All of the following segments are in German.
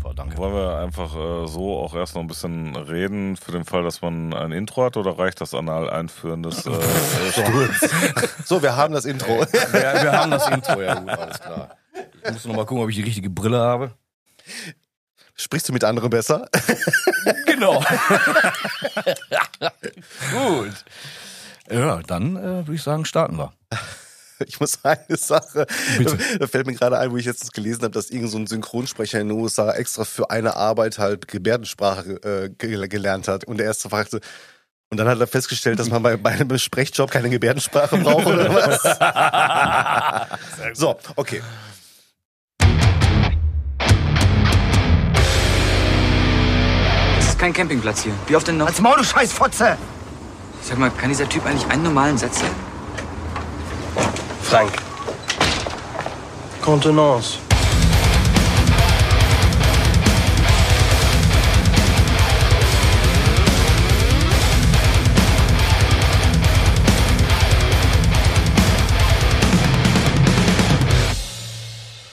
Super, danke. Wollen wir einfach äh, so auch erst noch ein bisschen reden für den Fall, dass man ein Intro hat oder reicht das anal einführen des äh, Stuhls? So, wir haben das Intro. Wir, wir haben das Intro, ja gut, alles klar. Ich muss noch mal gucken, ob ich die richtige Brille habe. Sprichst du mit anderen besser? Genau. gut. Ja, dann äh, würde ich sagen, starten wir. Ich muss eine Sache, Bitte. da fällt mir gerade ein, wo ich jetzt gelesen habe, dass irgend so ein Synchronsprecher in den USA extra für eine Arbeit halt Gebärdensprache äh, ge- gelernt hat. Und der erste fragte, und dann hat er festgestellt, dass man bei, bei einem Sprechjob keine Gebärdensprache braucht oder was? so, okay. Das ist kein Campingplatz hier. Wie oft denn noch? Als Maul, du Scheißfotze! Sag mal, kann dieser Typ eigentlich einen normalen Satz sagen? Frank. Contenance.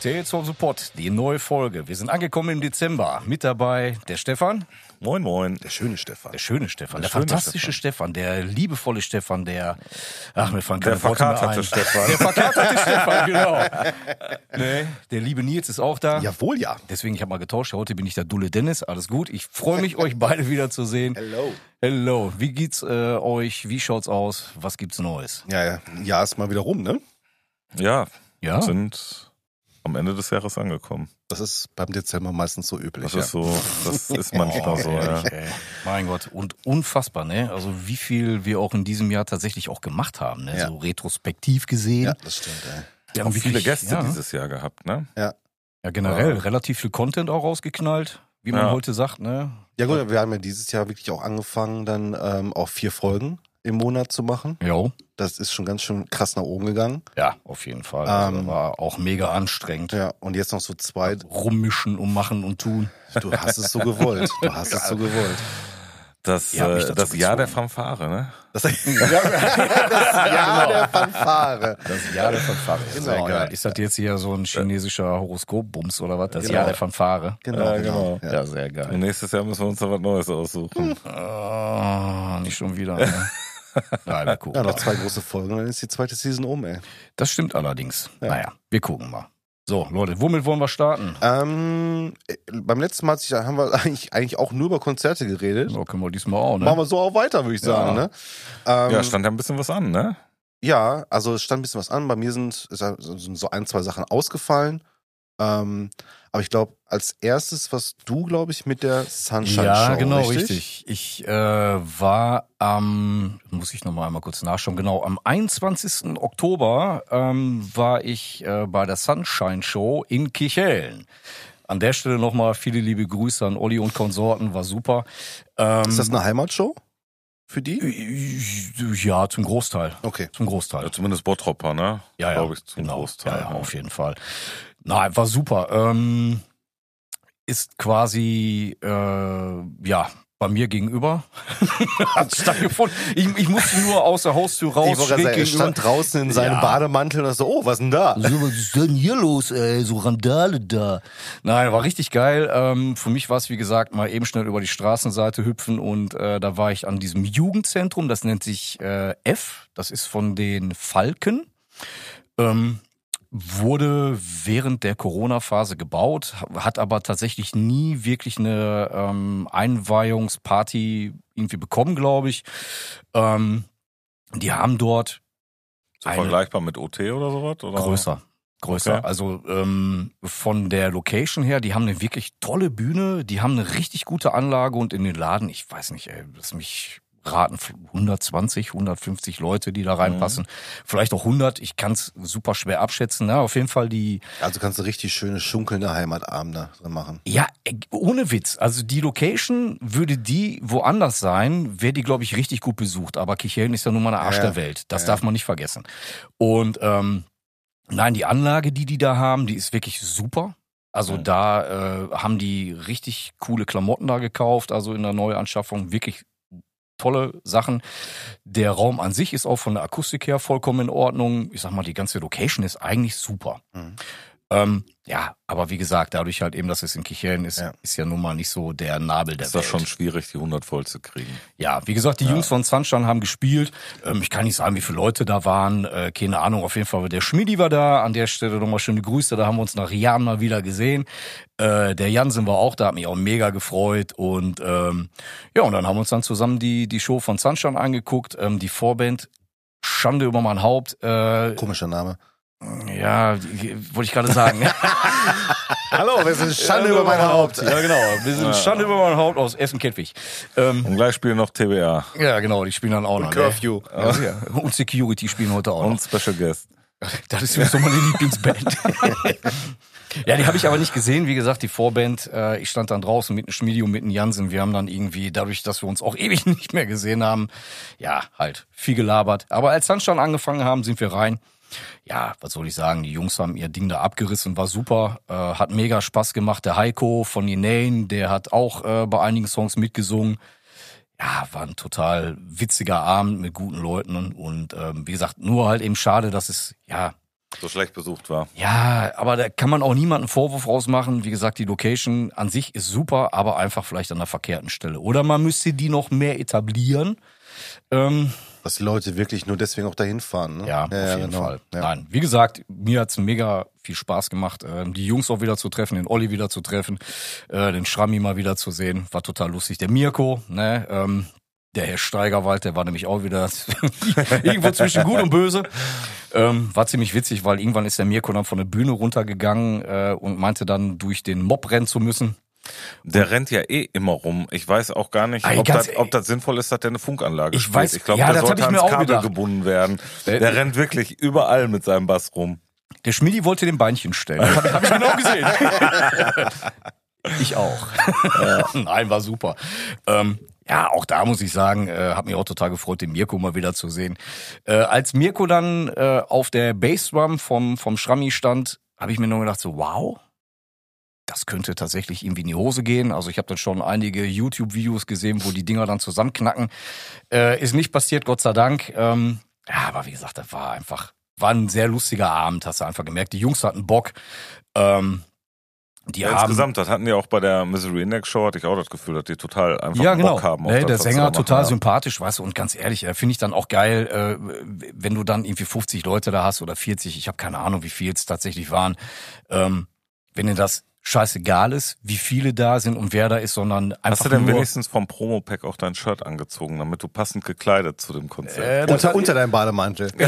Tales from the Pot, die neue Folge. Wir sind angekommen im Dezember. Mit dabei der Stefan, Moin, moin. Der schöne Stefan. der schöne Stefan, der, schöne fantastische Stefan. der liebevolle Stefan, der, ach, mir fallen Der keine Worte mehr ein. Stefan. Der verkaterte Stefan, genau. Nee, der liebe Nils ist auch da. Jawohl, ja. Deswegen, ich habe mal getauscht. Heute bin ich der Dulle Dennis. Alles gut. Ich freue mich, euch beide wieder zu sehen. Hello. Hello. Wie geht's äh, euch? Wie schaut's aus? Was gibt's Neues? Ja, ja. Ja, ist mal wieder rum, ne? Ja, Ja. sind am Ende des Jahres angekommen. Das ist beim Dezember meistens so üblich. Das ja. ist so, das ist manchmal so, ja. Mein Gott. Und unfassbar, ne? Also wie viel wir auch in diesem Jahr tatsächlich auch gemacht haben, ne? Ja. So retrospektiv gesehen. ja, das stimmt, ey. Wir Auch viele wirklich- Gäste ja, dieses Jahr gehabt, ne? Ja, generell Ja. relativ viel Content auch rausgeknallt, wie man Ja. heute sagt, ne? Ja gut, wir haben ja dieses Jahr wirklich auch angefangen, dann ähm, auch vier Folgen im Monat zu machen. Jo. Das ist schon ganz schön krass nach oben gegangen. Ja, auf jeden Fall. Also, Ähm, war auch mega anstrengend. Ja, und jetzt noch so zwei. Rummischen und machen und tun. Du hast es so gewollt. Du hast es so gewollt. Das, mich äh, das Jahr der. Fanfare, ne? Das, das Jahr der Fanfare. Das Jahr der Fanfare. Genau, Sehr geil. ja. Ist das jetzt hier so ein chinesischer Horoskopbums oder was? Das Genau. Jahr der Fanfare. Genau, Ja, genau. genau. Ja, sehr geil. Und nächstes Jahr müssen wir uns da was Neues aussuchen. Ah, nicht schon wieder. Ne? Nein, wir gucken. Ja, noch zwei große Folgen, dann ist die zweite Season um, ey. Das stimmt allerdings. Ja. Naja, wir gucken mal. So, Leute, womit wollen wir starten? Ähm, äh, beim letzten Mal haben wir eigentlich, eigentlich auch nur über Konzerte geredet. So können wir diesmal auch, ne? Machen wir so auch weiter, würde ich sagen. Ja. Ne? Ähm, Ja, stand ja ein bisschen was an, ne? Ja, also es stand ein bisschen was an. Bei mir sind, sind so ein, zwei Sachen ausgefallen. Ähm, aber ich glaube, als erstes warst du, glaube ich, mit der Sunshine ja, Show. genau, richtig. Ich äh, war am, muss ich nochmal einmal kurz nachschauen, genau, am 21. Oktober ähm, war ich äh, bei der Sunshine Show in Kichellen. An der Stelle nochmal viele liebe Grüße an Olli und Konsorten, war super. Ähm, Ist das eine Heimatshow für die? Ja, zum Großteil. Okay. Zum Großteil. Ja, zumindest Bottropper, ne? Ja, ja, Glaube ich, zum genau. Großteil. Ja, ja, auf jeden Fall. Na, war super. Ähm, ist quasi, äh, ja, bei mir gegenüber. Hat stattgefunden. Ich, ich musste nur aus der Haustür raus. ich sagen, er stand draußen in seinem Ja. Bademantel und so, oh, was denn da? So, was ist denn hier los, ey? So Randale da. Nein, war richtig geil. Ähm, für mich war es, wie gesagt, mal eben schnell über die Straßenseite hüpfen und äh, da war ich an diesem Jugendzentrum, das nennt sich äh, F, das ist von den Falken. Ähm, wurde während der Corona-Phase gebaut, hat aber tatsächlich nie wirklich eine ähm, Einweihungsparty irgendwie bekommen, glaube ich. Ähm, die haben dort So vergleichbar mit OT oder sowas? Oder? Größer. Größer. Okay. Also ähm, von der Location her, die haben eine wirklich tolle Bühne, die haben eine richtig gute Anlage und in den Laden, ich weiß nicht, ey, lass mich raten, 120, 150 Leute, die da reinpassen. Vielleicht auch 100, ich kann es super schwer abschätzen. Na, auf jeden Fall die, Also kannst du richtig schöne schunkelnde Heimatabende machen. ja, äh, ohne Witz. Also die Location würde die woanders sein, wäre die, glaube ich, richtig gut besucht. Aber Kichellen ist ja nun mal eine Arsch Ja, der Welt. Das ja. darf man nicht vergessen. Und ähm, nein, die Anlage, die die da haben, die ist wirklich super. Also Mhm. da äh, haben die richtig coole Klamotten da gekauft, also in der Neuanschaffung wirklich tolle Sachen. Der Raum an sich ist auch von der Akustik her vollkommen in Ordnung. Ich sag mal, die ganze Location ist eigentlich super. Mhm. Ähm, ja, aber wie gesagt, dadurch halt eben, dass es in Kichellen ist, Ja. ist ja nun mal nicht so der Nabel der Ist das Welt. schon schwierig, die 100 voll zu kriegen. Ja, wie gesagt, die Jungs von Sunshine haben gespielt. Ähm, ich kann nicht sagen, wie viele Leute da waren. Äh, keine Ahnung, auf jeden Fall. Der Schmidi war da. An der Stelle nochmal schöne Grüße. Da haben wir uns nach Jahren mal wieder gesehen. Äh, der Jansen war auch da, hat mich auch mega gefreut. Und ähm, ja, und dann haben wir uns dann zusammen die, die Show von Sunshine angeguckt. Ähm, die Vorband, Schande über mein Haupt. Äh, Komischer Name. Ja, wollte ich gerade sagen. Hallo, wir sind Schande über mein Haupt. Ja, genau. Wir sind Schande über mein Haupt aus Essen-Kettwig. Ähm, Und gleich spielen noch TBA ja, genau, die spielen dann auch noch. Curfew. Ne? Ja, ja. Und Security spielen heute auch noch. und Special Guest. Das ist sowieso meine Lieblingsband. ja, die habe ich aber nicht gesehen. Wie gesagt, die Vorband, äh, ich stand dann draußen mit einem Schmidi und mit einem Jansen. Wir haben dann irgendwie, dadurch, dass wir uns auch ewig nicht mehr gesehen haben, ja, halt viel gelabert. Aber als Sunshine angefangen haben, sind wir rein. Ja, was soll ich sagen? Die Jungs haben ihr Ding da abgerissen, war super, äh, hat mega Spaß gemacht. Der Heiko von Inane, der hat auch äh, bei einigen Songs mitgesungen. Ja, war ein total witziger Abend mit guten Leuten und ähm, wie gesagt, nur halt eben schade, dass es ja So schlecht besucht war. ja, aber da kann man auch niemanden Vorwurf rausmachen. Wie gesagt, die Location an sich ist super, aber einfach vielleicht an der verkehrten Stelle. Oder man müsste die noch mehr etablieren. Ähm, Dass die Leute wirklich nur deswegen auch dahin fahren. Ne? ja, auf jeden genau. Fall. Ja. Nein, wie gesagt, mir hat's mega viel Spaß gemacht, ähm, die Jungs auch wieder zu treffen, den Olli wieder zu treffen, äh, den Schrammi mal wieder zu sehen. War total lustig. Der Mirko, ne, ähm, der Herr Steigerwald, der war nämlich auch wieder irgendwo zwischen gut und böse. Ähm, war ziemlich witzig, weil irgendwann ist der Mirko dann von der Bühne runtergegangen äh, und meinte dann durch den Mob rennen zu müssen. Der rennt ja eh immer rum. Ich weiß auch gar nicht, ob, das, ob das sinnvoll ist, dass der eine Funkanlage Ich spielt. weiß- ich glaube, ja, der das sollte ans Kabel gedacht. gebunden werden. Äh, Der rennt wirklich überall mit seinem Bass rum. Der Schmidi wollte den Beinchen stellen. Hab, hab ich genau gesehen. ich auch. Nein, war super. Ähm, ja, auch da muss ich sagen, äh, hat mich auch total gefreut, den Mirko mal wieder zu sehen. Äh, als Mirko dann äh, auf der Bassdrum vom, vom Schrammi stand, habe ich mir nur gedacht, so wow, das könnte tatsächlich irgendwie in die Hose gehen. Also ich habe dann schon einige YouTube-Videos gesehen, wo die Dinger dann zusammenknacken. Äh, ist nicht passiert, Gott sei Dank. Ähm, ja, aber wie gesagt, das war einfach, war ein sehr lustiger Abend, hast du einfach gemerkt. Die Jungs hatten Bock. Ähm, die Ja, haben, insgesamt, das hatten die auch bei der Misery Index Show, hatte ich auch das Gefühl, dass die total einfach ja, genau. Bock haben. Nee, das, der Sänger total ja. sympathisch, weißt du, und ganz ehrlich, äh, finde ich dann auch geil, äh, wenn du dann irgendwie 50 Leute da hast oder 40, ich habe keine Ahnung, wie viel es tatsächlich waren. Ähm, wenn dir das scheißegal ist, wie viele da sind und wer da ist, sondern einfach Hast du denn nur, wenigstens vom Promo-Pack auch dein Shirt angezogen, damit du passend gekleidet zu dem Konzert? äh, Unter, unter deinem Bademantel.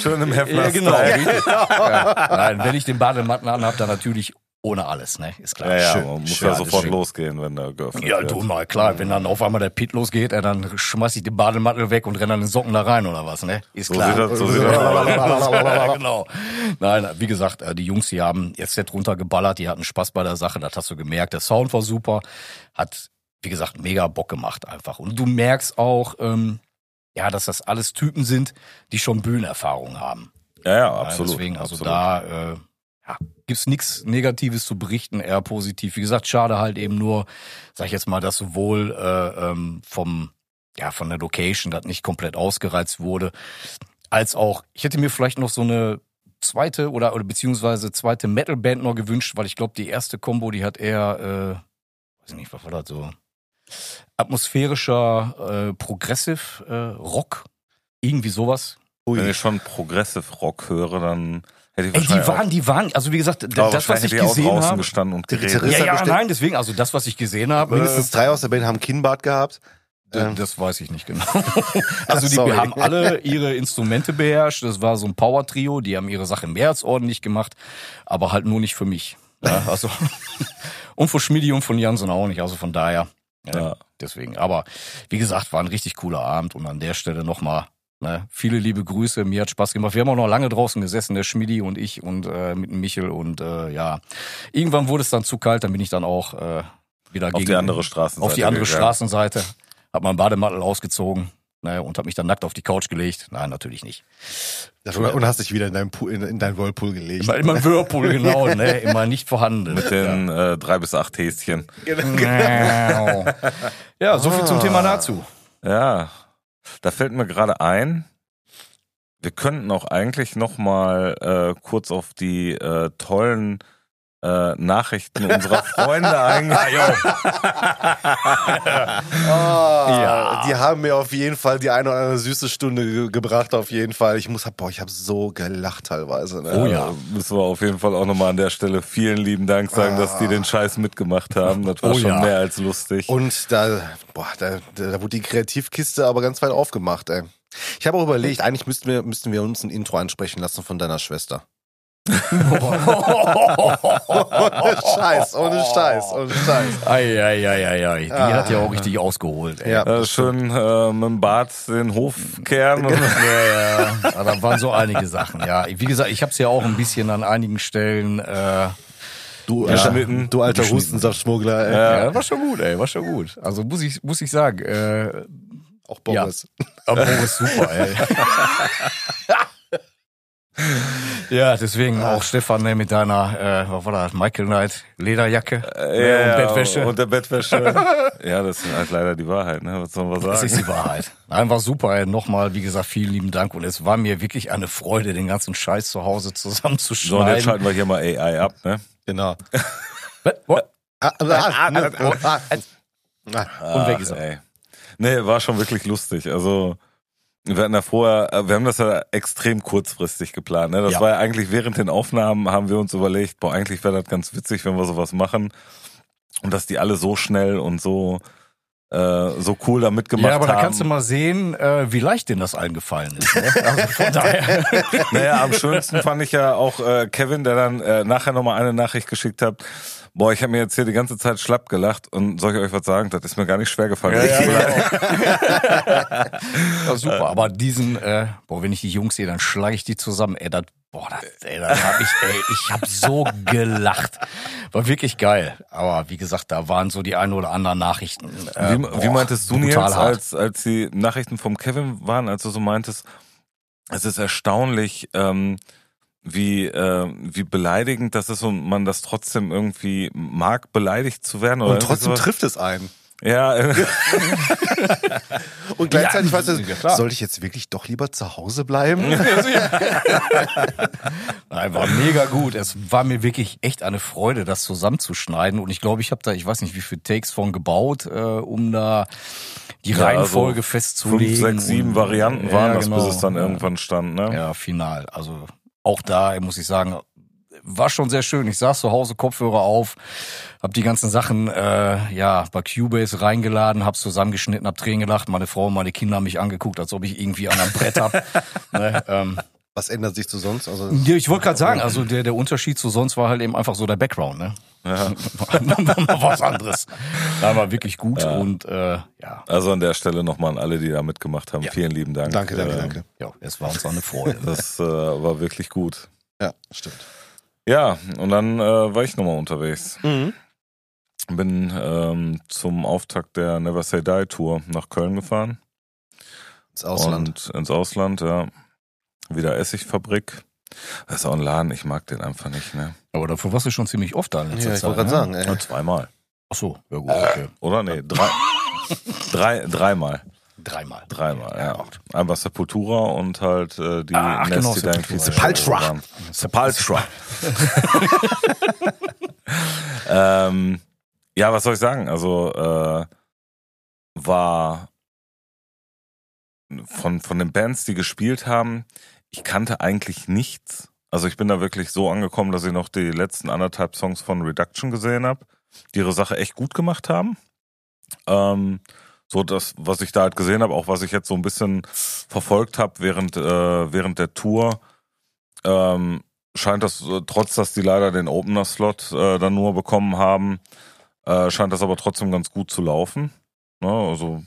Schön im Hefner Ja, genau. richtig. ja. Nein, wenn ich den Badematten anhab, dann natürlich ohne alles, ne? Ist klar. Ja, ja, Schön, man muss schön, ja sofort schön. losgehen, wenn der geöffnet Ja, wird. du mal, klar. Wenn dann auf einmal der Pit losgeht, dann schmeiß ich den Bademantel weg und renne dann den Socken da rein oder was, ne? Ist So klar. sieht das- so sieht das ja, genau. Nein, wie gesagt, äh, die Jungs, die haben jetzt Set runtergeballert, die hatten Spaß bei der Sache, das hast du gemerkt. Der Sound war super, hat, wie gesagt, mega Bock gemacht einfach. Und du merkst auch, ähm, ja, dass das alles Typen sind, die schon Bühnenerfahrung haben. Ja, ja, Ja, absolut. Deswegen, also absolut. da äh, ja, gibt's nichts Negatives zu berichten, eher positiv. Wie gesagt, schade halt eben nur, sag ich jetzt mal, dass sowohl äh, ähm, vom ja von der Location das nicht komplett ausgereizt wurde, als auch ich hätte mir vielleicht noch so eine zweite oder oder beziehungsweise zweite Metalband noch gewünscht, weil ich glaube die erste Combo, die hat eher äh, weiß nicht, was war das so atmosphärischer äh, Progressive äh, Rock, irgendwie sowas. Wenn ich schon Progressive Rock höre, dann hätte ich Ey, die waren, die waren, also wie gesagt, das, was ich gesehen draußen habe. gestanden und Die geredet. Ja, ja, bestimmt- nein, deswegen, also das, was ich gesehen habe, Mindestens äh, drei aus der Band haben Kinnbart gehabt. d- das weiß ich nicht genau. also die Sorry. haben alle ihre Instrumente beherrscht. Das war so ein Power-Trio, die haben ihre Sache mehr als ordentlich gemacht, aber halt nur nicht für mich. Ja, also und für Schmidi und von Jansen auch nicht. Also von daher, ja, Ja. deswegen. Aber wie gesagt, war ein richtig cooler Abend und an der Stelle nochmal Ne, viele liebe Grüße, mir hat Spaß gemacht. Wir haben auch noch lange draußen gesessen, der Schmidi und ich und äh, mit dem Michel und äh, ja, irgendwann wurde es dann zu kalt, dann bin ich dann auch äh, wieder Auf gegen, die andere Straßenseite. auf die andere gegangen. Straßenseite, hab meinen Bademantel ausgezogen ne, und hab mich dann nackt auf die Couch gelegt. Nein, natürlich nicht. Und hast dich wieder in deinen, Pool, in, in deinen Whirlpool gelegt. Immer, immer Whirlpool, genau, ne, immer nicht vorhanden. Mit den äh, drei bis acht Häschen. Genau. Ja, so viel zum Thema dazu. Ja, da fällt mir gerade ein, wir könnten auch eigentlich noch mal äh, kurz auf die äh, tollen äh, Nachrichten unserer Freunde eingehen. ja. Die haben mir auf jeden Fall die eine oder andere süße Stunde ge gebracht, auf jeden Fall. Ich muss, boah, ich habe so gelacht teilweise. Ne? Oh ja. Müssen wir auf jeden Fall auch nochmal an der Stelle vielen lieben Dank sagen, dass die den Scheiß mitgemacht haben. Das war Oh schon ja. mehr als lustig. Und da, boah, da, da, da wurde die Kreativkiste aber ganz weit aufgemacht, ey. Ich habe auch überlegt, eigentlich müssten wir, müssten wir uns ein Intro ansprechen lassen von deiner Schwester. Ohne Scheiß, ohne Scheiß, ohne Scheiß. Ei, ei, ei, ei, ei. Die hat ja auch richtig ausgeholt. Ey. Ja. äh, schön äh, mit dem Bart den Hof kehren. Und, Ja, ja. ja, da waren so einige Sachen. Ja, wie gesagt, ich habe es ja auch ein bisschen an einigen Stellen. Äh, Du, Ja. alter, du alter. Hustensaftschmuggler, ey. ja. war schon gut, ey, war schon gut. Also muss ich, muss ich sagen, äh, Auch Boris. aber Boris super, ey. Ja, deswegen auch Stefan ne, mit deiner, äh, was war das, Michael Knight Lederjacke ne, und Bettwäsche. Und der Bettwäsche. ja, das ist halt leider die Wahrheit, ne? Was soll man Das sagen? ist die Wahrheit. Einfach super. ey. Nochmal, wie gesagt, vielen lieben Dank. Und es war mir wirklich eine Freude, den ganzen Scheiß zu Hause So, und jetzt zusammenzuschneiden. schalten wir hier mal AI ab, ne? Genau. Ah, ah, ah, ah, ah. Und weg ist er. Nee, war schon wirklich lustig. Also, wir hatten da vorher, äh, wir haben das ja extrem kurzfristig geplant. Ne? Das Ja. war ja eigentlich während den Aufnahmen, haben wir uns überlegt, boah, eigentlich wäre das ganz witzig, wenn wir sowas machen. Und dass die alle so schnell und so, äh, so cool da mitgemacht Ja, aber da haben. kannst du mal sehen, äh, wie leicht denen das allen gefallen ist. Ne? Also von daher. Naja, am schönsten fand ich ja auch äh, Kevin, der dann äh, nachher nochmal eine Nachricht geschickt hat. Boah, ich habe mir jetzt hier die ganze Zeit schlapp gelacht und soll ich euch was sagen? Das ist mir gar nicht schwer gefallen. Ja, ja, ja, super. Aber diesen, äh, boah, wenn ich die Jungs sehe, dann schlage ich die zusammen. Ey, das, boah, das, ey, das hab ich, ey, ich hab so gelacht. War wirklich geil. Aber wie gesagt, da waren so die ein oder anderen Nachrichten. Äh, Wie, boah, wie meintest du, hart. als, als die Nachrichten vom Kevin waren, als du so meintest, es ist erstaunlich, ähm, wie, äh, wie beleidigend das ist und man das trotzdem irgendwie mag, beleidigt zu werden. Oder Und trotzdem trifft es einen. Ja, Und gleichzeitig Ja, weißt du, ja, klar. sollte ich jetzt wirklich doch lieber zu Hause bleiben? Nein, war mega gut. Es war mir wirklich echt eine Freude, das zusammenzuschneiden. Und ich glaube, ich habe da, ich weiß nicht, wie viele Takes von gebaut, äh, um da die Ja, Reihenfolge also festzulegen. fünf, sechs, sieben Varianten Ja, waren das, genau. bis es dann Ja. irgendwann stand. Ne? Ja, final. Also auch da muss ich sagen, war schon sehr schön. Ich saß zu Hause, Kopfhörer auf, hab die ganzen Sachen äh, ja bei Cubase reingeladen, hab's zusammengeschnitten, hab Tränen gelacht. Meine Frau und meine Kinder haben mich angeguckt, als ob ich irgendwie an einem Brett hab. ne, ähm, Was ändert sich zu sonst? Also, ja, ich wollte gerade sagen, also der, der Unterschied zu sonst war halt eben einfach so der Background, ne? Ja. Was anderes. Da war wirklich gut und äh, ja, Also an der Stelle nochmal an alle, die da mitgemacht haben. Vielen lieben Dank. danke, danke, Ähm, danke. ja, es war uns auch eine Freude. Das äh, war wirklich gut. Ja, stimmt. Ja, und dann äh, war ich nochmal unterwegs. Mhm. Bin ähm, zum Auftakt der Never Say Die Tour nach Köln gefahren. Ins Ausland. Und ins Ausland, ja. Wieder Essigfabrik. Das ist auch ein Laden, ich mag den einfach nicht, ne? Aber dafür warst du schon ziemlich oft da in letzter ja, ich Zeit. wollte gerade ne? sagen, ey. Nur zweimal. Ach so, ja gut, okay. Oder? Nee, drei, drei, dreimal. Dreimal. Dreimal, ja. gut. Einmal Sepultura und halt äh, die Ach, genau. Sepultura. Sepultura. ähm, ja, was soll ich sagen? Also äh, war von, von den Bands, die gespielt haben, ich kannte eigentlich nichts. Also ich bin da wirklich so angekommen, dass ich noch die letzten anderthalb Songs von Reduction gesehen habe, die ihre Sache echt gut gemacht haben. Ähm, so das, was ich da halt gesehen habe, auch was ich jetzt so ein bisschen verfolgt habe während, äh, während der Tour, ähm, scheint das, äh, trotz dass die leider den Opener-Slot äh, dann nur bekommen haben, äh, scheint das aber trotzdem ganz gut zu laufen. Ne? Also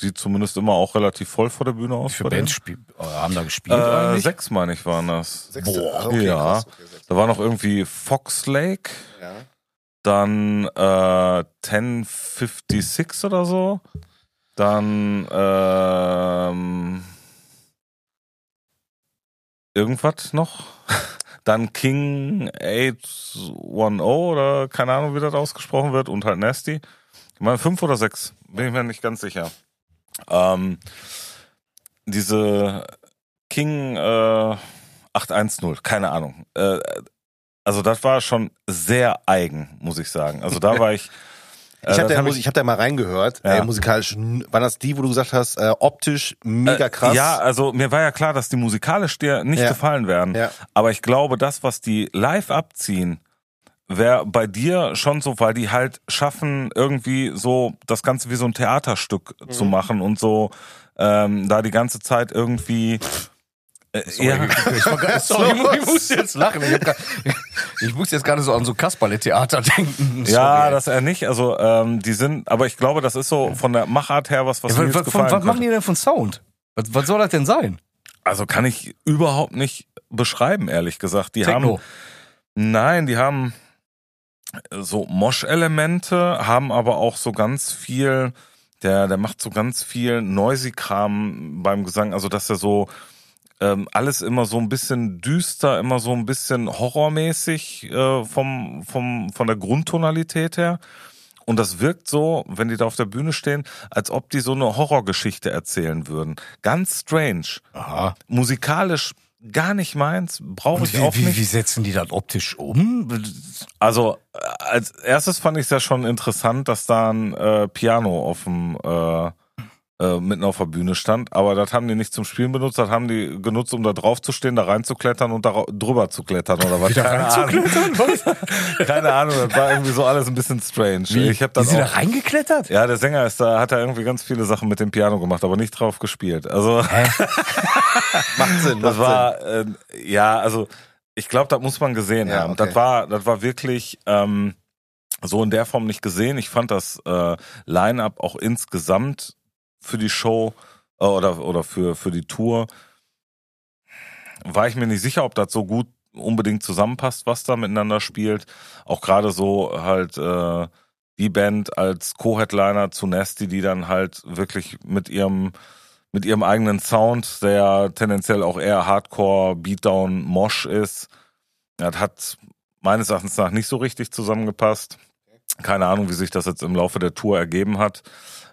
sieht zumindest immer auch relativ voll vor der Bühne aus. Wie viele. Bands spiel, äh, haben da gespielt Äh, sechs, meine ich, waren das. Sechste. Boah, Ah, okay, ja. krass, okay. Da war noch irgendwie Fox Lake, Ja. dann äh, 1056 oder so. Dann ähm, irgendwas noch. Dann King 810 oder keine Ahnung, wie das ausgesprochen wird und halt Nasty. Ich meine, fünf oder sechs, bin ich mir nicht ganz sicher. Ähm, diese King äh, 810, keine Ahnung. Äh, also das war schon sehr eigen, muss ich sagen. Also da war ich. äh, Ich habe da, hab Mus- ich hab da mal reingehört, Ja. äh, musikalisch. Waren das die, wo du gesagt hast, äh, optisch mega krass? Äh, Ja, also mir war ja klar, dass die musikalisch dir nicht Ja. gefallen werden. Ja. Aber ich glaube, das, was die live abziehen, wäre bei dir schon so, weil die halt schaffen, irgendwie so das Ganze wie so ein Theaterstück zu Mhm. machen und so ähm, da die ganze Zeit irgendwie. Äh, ja, Ich, war sorry, ich muss jetzt lachen. Ich, grad, ich muss jetzt gerade so an so Kasperle-Theater denken. ja, Sorry. das eher nicht. Also ähm, die sind, aber ich glaube, das ist so von der Machart her was, was Ja, mir was, jetzt was, von, gefallen was machen die denn von Sound? Was, was soll das denn sein? Also kann ich überhaupt nicht beschreiben, ehrlich gesagt. Die haben Techno. Nein, die haben so Mosch-Elemente, haben aber auch so ganz viel, der, der macht so ganz viel Noisy-Kram beim Gesang, also dass er so ähm, alles immer so ein bisschen düster, immer so ein bisschen horrormäßig äh, vom, vom, von der Grundtonalität her. Und das wirkt so, wenn die da auf der Bühne stehen, als ob die so eine Horrorgeschichte erzählen würden. Ganz strange. Aha. Musikalisch gar nicht meins, brauche ich wie, auch wie, nicht. wie setzen die das optisch um? Also als erstes fand ich es ja schon interessant, dass da ein äh, Piano auf dem äh, äh, mitten auf der Bühne stand, aber das haben die nicht zum Spielen benutzt, das haben die genutzt, um da drauf zu stehen, da reinzuklettern und da drüber zu klettern oder was. Keine Ahnung. Keine Ahnung, das war irgendwie so alles ein bisschen strange. Wie? Ich habe die dann sind da auch, reingeklettert? ja, der Sänger ist da, hat da irgendwie ganz viele Sachen mit dem Piano gemacht, aber nicht drauf gespielt. Also Macht Sinn, macht das war äh, ja, also ich glaube, das muss man gesehen Ja, haben. okay. Das war, das war wirklich ähm, so in der Form nicht gesehen. Ich fand das äh, Line-up auch insgesamt für die Show äh, oder oder für für die Tour war ich mir nicht sicher, ob das so gut unbedingt zusammenpasst, was da miteinander spielt. Auch gerade so halt äh, die Band als Co-Headliner zu Nasty, die dann halt wirklich mit ihrem mit ihrem eigenen Sound, der tendenziell auch eher Hardcore, Beatdown, Mosh ist. Das hat meines Erachtens nach nicht so richtig zusammengepasst. Keine Ahnung, wie sich das jetzt im Laufe der Tour ergeben hat.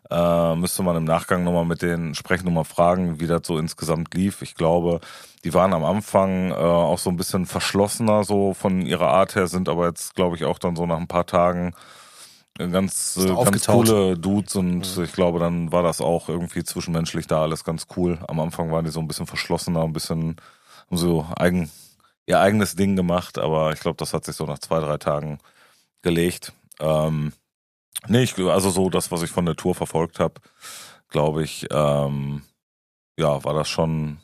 Äh, müsste man im Nachgang nochmal mit denen sprechen, nochmal fragen, wie das so insgesamt lief. Ich glaube, die waren am Anfang äh, auch so ein bisschen verschlossener, so von ihrer Art her, sind aber jetzt, glaube ich, auch dann so nach ein paar Tagen äh, ganz, äh, ganz coole Dudes und ich glaube, dann war das auch irgendwie zwischenmenschlich da alles ganz cool. Am Anfang waren die so ein bisschen verschlossener, ein bisschen haben so eigen, ihr eigenes Ding gemacht, aber ich glaube, das hat sich so nach zwei, drei Tagen gelegt. Ähm, nee, ich, also so das, was ich von der Tour verfolgt habe, glaube ich, ähm, ja, war das schon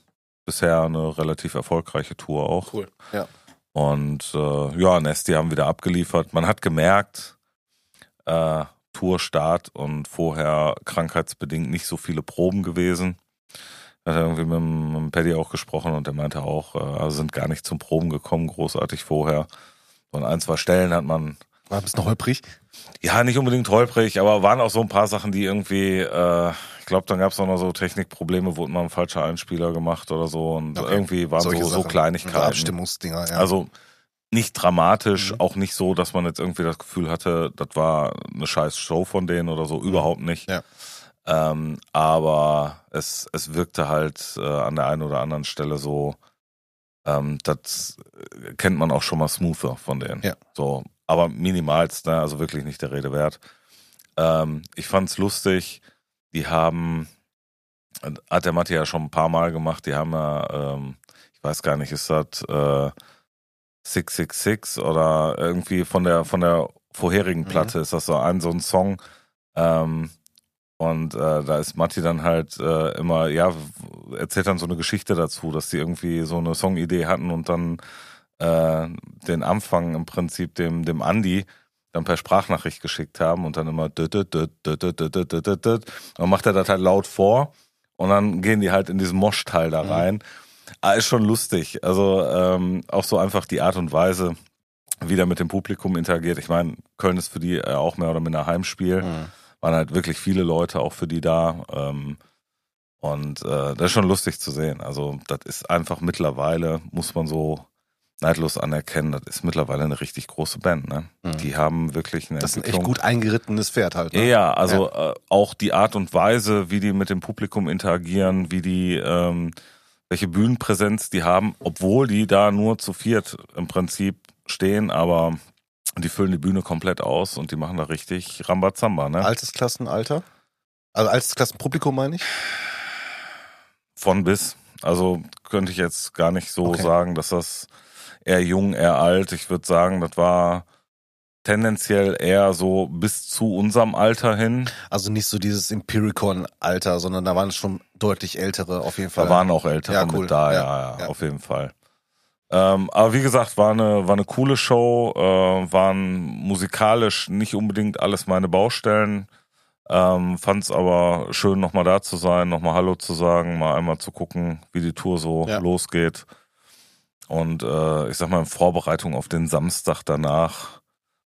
bisher eine relativ erfolgreiche Tour auch. Cool, ja. Und äh, ja, Nesti haben wieder abgeliefert. Man hat gemerkt, äh, Tourstart und vorher krankheitsbedingt nicht so viele Proben gewesen. Hat er irgendwie mit, dem- mit Paddy auch gesprochen und der meinte auch, äh, also sind gar nicht zum Proben gekommen, großartig vorher. Und ein, zwei Stellen hat man War ein bisschen holprig. Ja, nicht unbedingt holprig, aber waren auch so ein paar Sachen, die irgendwie, äh, ich glaube, dann gab es auch noch so Technikprobleme, wurde mal ein falscher Einspieler gemacht oder so und Okay. irgendwie waren Solche so, so Sachen. Kleinigkeiten. So Abstimmungsdinger, ja. Also nicht dramatisch, Mhm. auch nicht so, dass man jetzt irgendwie das Gefühl hatte, das war eine scheiß Show von denen oder so, überhaupt nicht. Ja. Ähm, aber es, es wirkte halt äh, an der einen oder anderen Stelle so, ähm, das kennt man auch schon mal smoother von denen. Ja. So, aber minimalst, ne? also wirklich nicht der Rede wert. Ähm, ich fand's lustig, die haben, hat der Matti ja schon ein paar Mal gemacht, die haben ja, ähm, ich weiß gar nicht, ist das äh, 666 oder irgendwie von der von der vorherigen Mhm. Platte ist das so ein so ein Song ähm, und äh, da ist Matti dann halt äh, immer ja erzählt dann so eine Geschichte dazu, dass die irgendwie so eine Songidee hatten und dann äh, den Anfang im Prinzip dem, dem Andi dann per Sprachnachricht geschickt haben und dann immer und macht er das halt laut vor und dann gehen die halt in diesen Moschteil da mhm. rein. Mhm. Ah, ist schon lustig. Also ähm, auch so einfach die Art und Weise, wie der mit dem Publikum interagiert. Ich meine, Köln ist für die äh, auch mehr oder minder Heimspiel. Mhm. Waren halt wirklich viele Leute auch für die da. Ähm, und äh, das ist schon lustig zu sehen. Also das ist einfach mittlerweile, muss man so neidlos anerkennen, das ist mittlerweile eine richtig große Band. Ne? Mhm. Die haben wirklich eine Das ist ein echt gut eingerittenes Pferd halt. Ja, Ne? ja, also Äh, auch die Art und Weise, wie die mit dem Publikum interagieren, wie die, ähm, welche Bühnenpräsenz die haben, obwohl die da nur zu viert im Prinzip stehen, aber die füllen die Bühne komplett aus und die machen da richtig Rambazamba, ne? Altersklassenalter? Also Altersklassenpublikum meine ich? Von bis. Also könnte ich jetzt gar nicht so Okay. sagen, dass das eher jung, eher alt. Ich würde sagen, das war tendenziell eher so bis zu unserem Alter hin. Also nicht so dieses Empiricon-Alter, sondern da waren schon deutlich ältere auf jeden Fall. Da waren auch Ältere Ja, cool. mit da, ja, Ja, ja, auf jeden Fall. Ähm, aber wie gesagt, war eine, war eine coole Show, äh, waren musikalisch nicht unbedingt alles meine Baustellen. Ähm, Fand es aber schön, nochmal da zu sein, nochmal Hallo zu sagen, mal einmal zu gucken, wie die Tour so losgeht. Und äh, ich sag mal, in Vorbereitung auf den Samstag danach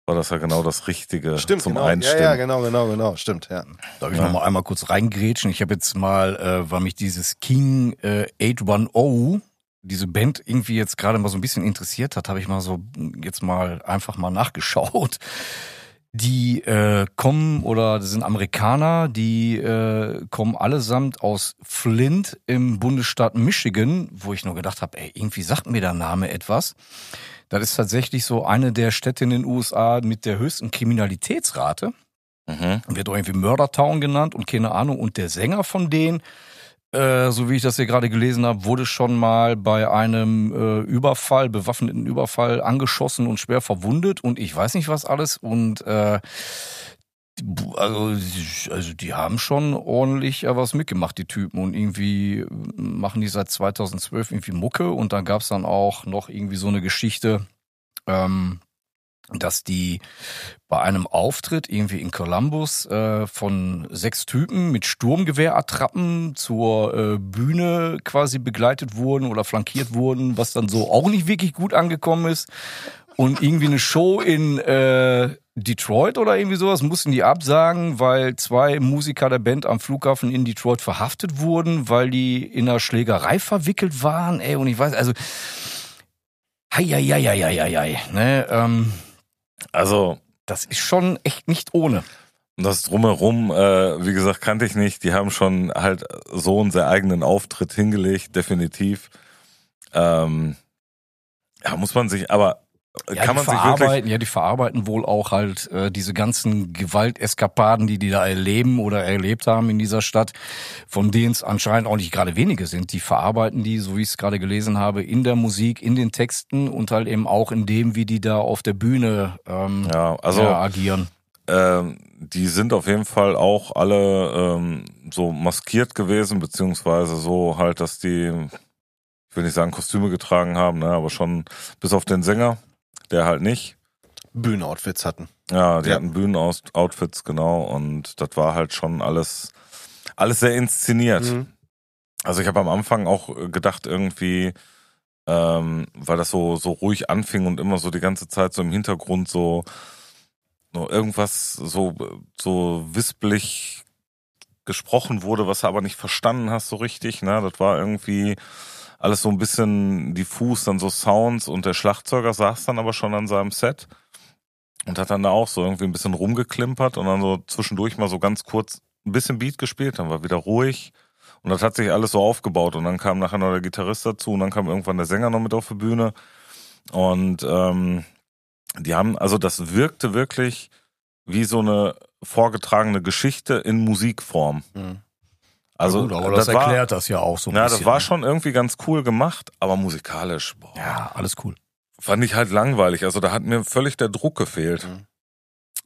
war das ja genau das Richtige Stimmt, zum genau. Einstimmen. Ja, ja, genau, genau, genau. Stimmt, ja. Darf ich Ja. noch mal einmal kurz reingrätschen? Ich habe jetzt mal, äh, weil mich dieses King äh, 810, diese Band irgendwie jetzt gerade mal so ein bisschen interessiert hat, habe ich mal so jetzt mal einfach mal nachgeschaut. Die äh, kommen oder das sind Amerikaner, die äh, kommen allesamt aus Flint im Bundesstaat Michigan, wo ich nur gedacht habe, ey, irgendwie sagt mir der Name etwas. Das ist tatsächlich so eine der Städte in den USA mit der höchsten Kriminalitätsrate Mhm. wird auch irgendwie Murdertown genannt und keine Ahnung. Und der Sänger von denen, äh, so wie ich das hier gerade gelesen habe, wurde schon mal bei einem äh, Überfall, bewaffneten Überfall angeschossen und schwer verwundet und ich weiß nicht was alles. Und äh, also, also die haben schon ordentlich äh, was mitgemacht, die Typen. Und irgendwie machen die seit 2012 irgendwie Mucke. Und dann gab's dann auch noch irgendwie so eine Geschichte, ähm, dass die bei einem Auftritt irgendwie in Columbus äh, von sechs Typen mit Sturmgewehrattrappen zur äh, Bühne quasi begleitet wurden oder flankiert wurden, was dann so auch nicht wirklich gut angekommen ist. Und irgendwie eine Show in äh, Detroit oder irgendwie sowas mussten die absagen, weil zwei Musiker der Band am Flughafen in Detroit verhaftet wurden, weil die in einer Schlägerei verwickelt waren. Ey, und ich weiß, also Hei, hei, hei, hei, hei, hei, ne, ähm, Also das ist schon echt nicht ohne. Das drumherum, äh, wie gesagt, kannte ich nicht. Die haben schon halt so einen sehr eigenen Auftritt hingelegt, definitiv. Ähm, ja, muss man sich, aber Ja, kann die man sich wirklich. ja, die verarbeiten wohl auch halt äh, diese ganzen Gewalteskapaden, die die da erleben oder erlebt haben in dieser Stadt, von denen es anscheinend auch nicht gerade wenige sind. Die verarbeiten die, so wie ich es gerade gelesen habe, in der Musik, in den Texten und halt eben auch in dem, wie die da auf der Bühne ähm, Ja, also ja, agieren. ähm, die sind auf jeden Fall auch alle ähm, so maskiert gewesen, beziehungsweise so halt, dass die, ich will nicht sagen Kostüme getragen haben, ne, aber schon bis auf den Sänger, der halt nicht. Bühnenoutfits hatten. Ja, die Ja. hatten Bühnenoutfits, genau, und das war halt schon alles, alles sehr inszeniert. Mhm. Also ich habe am Anfang auch gedacht, irgendwie, ähm, weil das so, so ruhig anfing und immer so die ganze Zeit so im Hintergrund so, so irgendwas so, so wispelig gesprochen wurde, was du aber nicht verstanden hast so richtig. Ne? Das war irgendwie alles so ein bisschen diffus, dann so Sounds und der Schlagzeuger saß dann aber schon an seinem Set und hat dann da auch so irgendwie ein bisschen rumgeklimpert und dann so zwischendurch mal so ganz kurz ein bisschen Beat gespielt, dann war wieder ruhig. Und das hat sich alles so aufgebaut und dann kam nachher noch der Gitarrist dazu und dann kam irgendwann der Sänger noch mit auf die Bühne. Und ähm, die haben, also das wirkte wirklich wie so eine vorgetragene Geschichte in Musikform. Mhm. Also ja, gut, aber das, das war, erklärt das ja auch so ein ja, bisschen. das war ne? schon irgendwie ganz cool gemacht, aber musikalisch, boah, Ja, alles cool. fand ich halt langweilig. Also da hat mir völlig der Druck gefehlt. Mhm.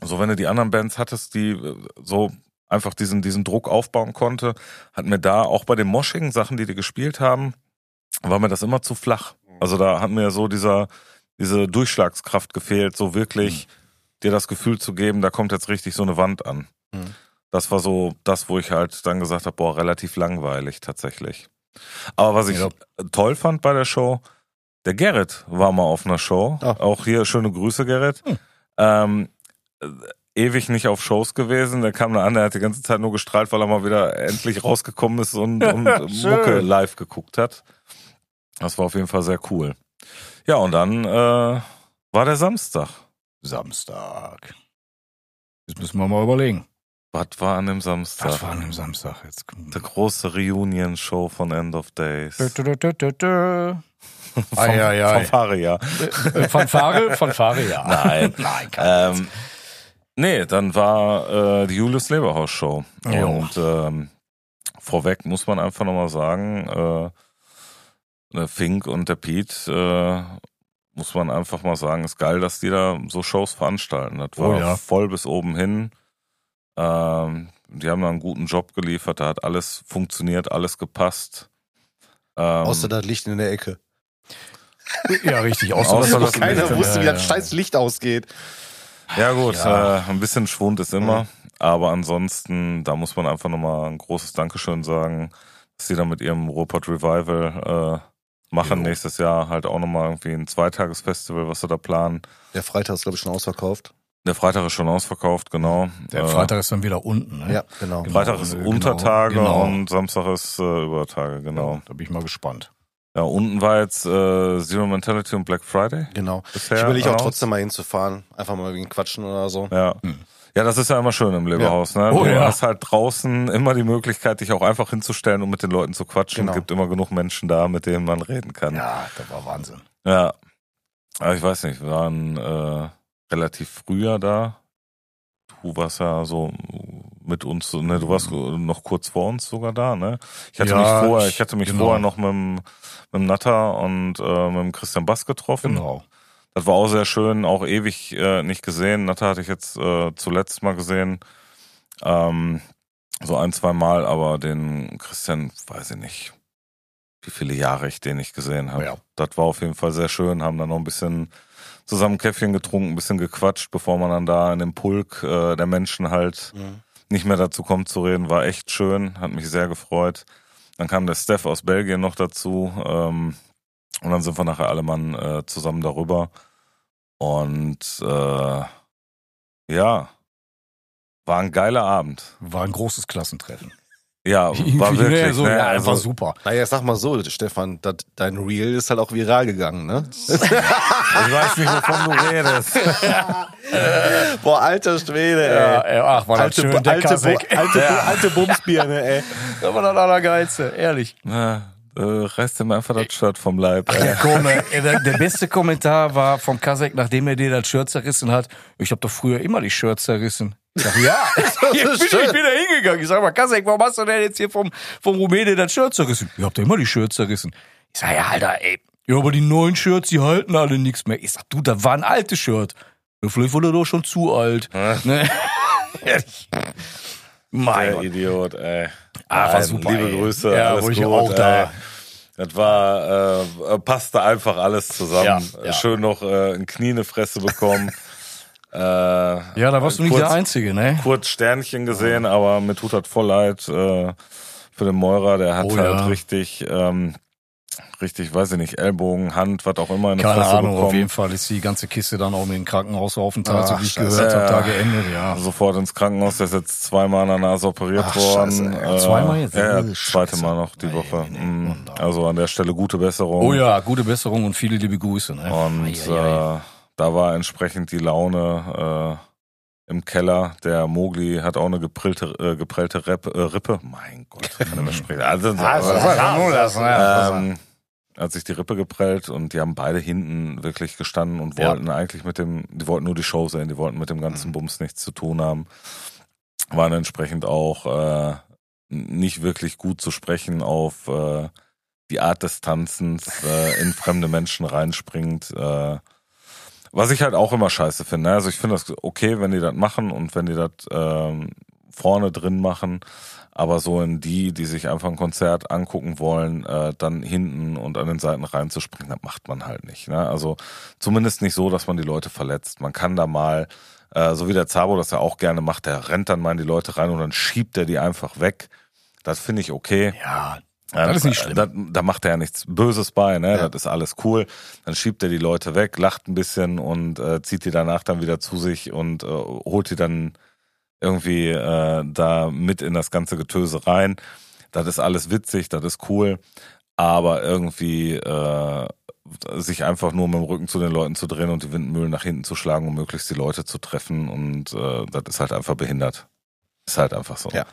So wenn du die anderen Bands hattest, die äh, so einfach diesen, diesen Druck aufbauen konnte, hat mir da auch bei den moschigen Sachen, die die gespielt haben, war mir das immer zu flach. Also da hat mir so dieser, diese Durchschlagskraft gefehlt, so wirklich dir das Gefühl zu geben, da kommt jetzt richtig so eine Wand an. Mhm. Das war so das, wo ich halt dann gesagt habe, boah, relativ langweilig tatsächlich. Aber was ich Ja. toll fand bei der Show, der Gerrit war mal auf einer Show. Ah. Auch hier schöne Grüße, Gerrit. Hm. Ähm, äh, ewig nicht auf Shows gewesen. Der kam da an, der hat die ganze Zeit nur gestrahlt, weil er mal wieder endlich rausgekommen ist und, und. Mucke live geguckt hat. Das war auf jeden Fall sehr cool. Ja, und dann äh, war der Samstag. Samstag. Jetzt müssen wir mal überlegen. Was war an dem Samstag? Was war an dem Samstag jetzt? Die große Reunion-Show von End of Days. Von, Ei, ei, ei. von Faria. Äh, Von Fahre? Von Fahre, ja. Nein. Nein, kein Ähm, nee, dann war äh, die Julius Leberhaus Show. Jo. Und ähm, vorweg muss man einfach nochmal sagen, äh, der Fink und der Pete, äh, muss man einfach mal sagen, ist geil, dass die da so Shows veranstalten. Das war Oh ja. voll bis oben hin. Ähm, die haben da einen guten Job geliefert, da hat alles funktioniert, alles gepasst. Ähm, Außer das Licht in der Ecke. Ja, richtig. Außer, Außer dass das Keiner Licht, wusste, wie ja, das ja. scheiß Licht ausgeht. Ja gut, Ja. Äh, ein bisschen Schwund ist immer, aber ansonsten, da muss man einfach nochmal ein großes Dankeschön sagen, dass sie da mit ihrem Ruhrpott Revival äh, machen Jo. nächstes Jahr halt auch nochmal irgendwie ein Zweitagesfestival, was sie da planen. Der Freitag ist, glaube ich, schon ausverkauft. Der Freitag ist schon ausverkauft, genau. Der Äh, Freitag ist dann wieder unten. Ne? Ja, genau. Genau. Freitag ist genau, Untertage genau. und Samstag ist äh, Übertage, genau. Da bin ich mal gespannt. Ja, unten war jetzt äh, Zero Mentality und Black Friday Genau. bisher. Ich überlege auch trotzdem mal hinzufahren. Einfach mal wegen Quatschen oder so. Ja. Hm. Ja, das ist ja immer schön im Leberhaus. Ne? Oh du ja. hast halt draußen immer die Möglichkeit, dich auch einfach hinzustellen und mit den Leuten zu quatschen. Genau. Es gibt immer genug Menschen da, mit denen man reden kann. Ja. Ja, das war Wahnsinn. Aber ich weiß nicht, wir waren äh, relativ früher da. Du warst ja so mit uns, ne, du warst noch kurz vor uns sogar da, ne? Ich hatte Ja, mich vorher, ich- ich hatte mich genau. vorher noch mit dem, mit dem Natter und äh, mit dem Christian Bass getroffen. Genau. Das war auch sehr schön, auch ewig äh, nicht gesehen. Natter hatte ich jetzt äh, zuletzt mal gesehen. Ähm, so ein, zwei Mal, aber den Christian, weiß ich nicht, wie viele Jahre ich den nicht gesehen habe. Ja. Das war auf jeden Fall sehr schön, haben dann noch ein bisschen zusammen Käffchen getrunken, ein bisschen gequatscht, bevor man dann da in dem Pulk äh, der Menschen halt Mhm. nicht mehr dazu kommt zu reden, war echt schön, hat mich sehr gefreut. Dann kam der Steph aus Belgien noch dazu ähm, und dann sind wir nachher alle Mann äh, zusammen darüber. Und äh, ja, war ein geiler Abend. War ein großes Klassentreffen. Ja, war Nee, wirklich. so, ne? ja, also, war super. Naja, sag mal so, Stefan, dat, dein Reel ist halt auch viral gegangen, ne? ich weiß nicht, wovon du redest. Boah, alter Schwede, ey. Ja, ja, ach, war das Alte, schön, der alte, Kasek. alte, Bu- alte Bumsbirne, ey. Das war das Allergeilste, ehrlich. Na, äh, reißt dir mal einfach das Shirt vom Leib. Der, Ey. Äh, der, der beste Kommentar war vom Kasek, nachdem er dir das Shirt zerrissen hat. Ich habe doch früher immer die Shirts zerrissen. Sag, ja, jetzt bin ich schön. wieder hingegangen. Ich sag mal, Kasek, warum hast du denn jetzt hier vom, vom Rumäne das Shirt zerrissen? Ich hab doch immer die Shirts zerrissen. Ich sag, ja, Alter, ey. Ja, aber die neuen Shirts, die halten alle nichts mehr. Ich sag, du, das war ein altes Shirt. Ja, vielleicht wurde er doch schon zu alt. Ne? Mein Gott. Idiot, ey. Ah, war super, Liebe ey. Grüße, Ja, alles wo ich gut, auch da- ey. Das war, äh, passte einfach alles zusammen. Ja, ja. Schön noch äh, ein Knie in Fresse bekommen. Äh, Ja, da warst du nicht kurz, der Einzige, ne? Kurz Sternchen gesehen, aber mir tut das voll leid äh, für den Meurer. Der hat Oh, halt ja. richtig, ähm, richtig, weiß ich nicht, Ellbogen, Hand, was auch immer in die Keine Fresse Ahnung, bekommen. auf jeden Fall ist die ganze Kiste dann auch mit dem Krankenhausaufenthalt, so Ach, wie ich scheiße. gehört habe, Ja. da geendet, ja. Sofort ins Krankenhaus, der ist jetzt zweimal an der Nase operiert Ach, worden. scheiße. Äh, Zweimal jetzt? Ja, ja, Oh, zweite. Mal noch die Nee, Woche. nee, nee. Wunderbar. Also an der Stelle gute Besserung. Oh ja, gute Besserung und viele liebe Grüße. Ne? Und. Äh, da war entsprechend die Laune äh, im Keller. Der Mogli hat auch eine geprillte, äh, geprellte Rep, äh, Rippe. Mein Gott, kann mehr sprechen. Also, ne? ähm, hat sich die Rippe geprellt und die haben beide hinten wirklich gestanden und Ja. wollten eigentlich mit dem, die wollten nur die Show sehen, die wollten mit dem Mhm. ganzen Bums nichts zu tun haben. Waren entsprechend auch äh, nicht wirklich gut zu sprechen auf äh, die Art des Tanzens, äh, in fremde Menschen reinspringt. Äh, was ich halt auch immer scheiße finde. ne? Also ich finde das okay, wenn die das machen und wenn die das ähm, vorne drin machen, aber so in die, die sich einfach ein Konzert angucken wollen, äh, dann hinten und an den Seiten reinzuspringen, das macht man halt nicht. Ne? Also zumindest nicht so, dass man die Leute verletzt. Man kann da mal, äh, so wie der Zabo das ja auch gerne macht, der rennt dann mal in die Leute rein und dann schiebt er die einfach weg. Das finde ich okay. Ja, Ja, Das ist nicht schlimm. Da, da macht er ja nichts Böses bei, ne? Ja. Das ist alles cool. Dann schiebt er die Leute weg, lacht ein bisschen und äh, zieht die danach dann wieder zu sich und äh, holt die dann irgendwie äh, da mit in das ganze Getöse rein. Das ist alles witzig, das ist cool, aber irgendwie äh, sich einfach nur mit dem Rücken zu den Leuten zu drehen und die Windmühlen nach hinten zu schlagen, um möglichst die Leute zu treffen und äh, das ist halt einfach behindert. Ist halt einfach so. Ja.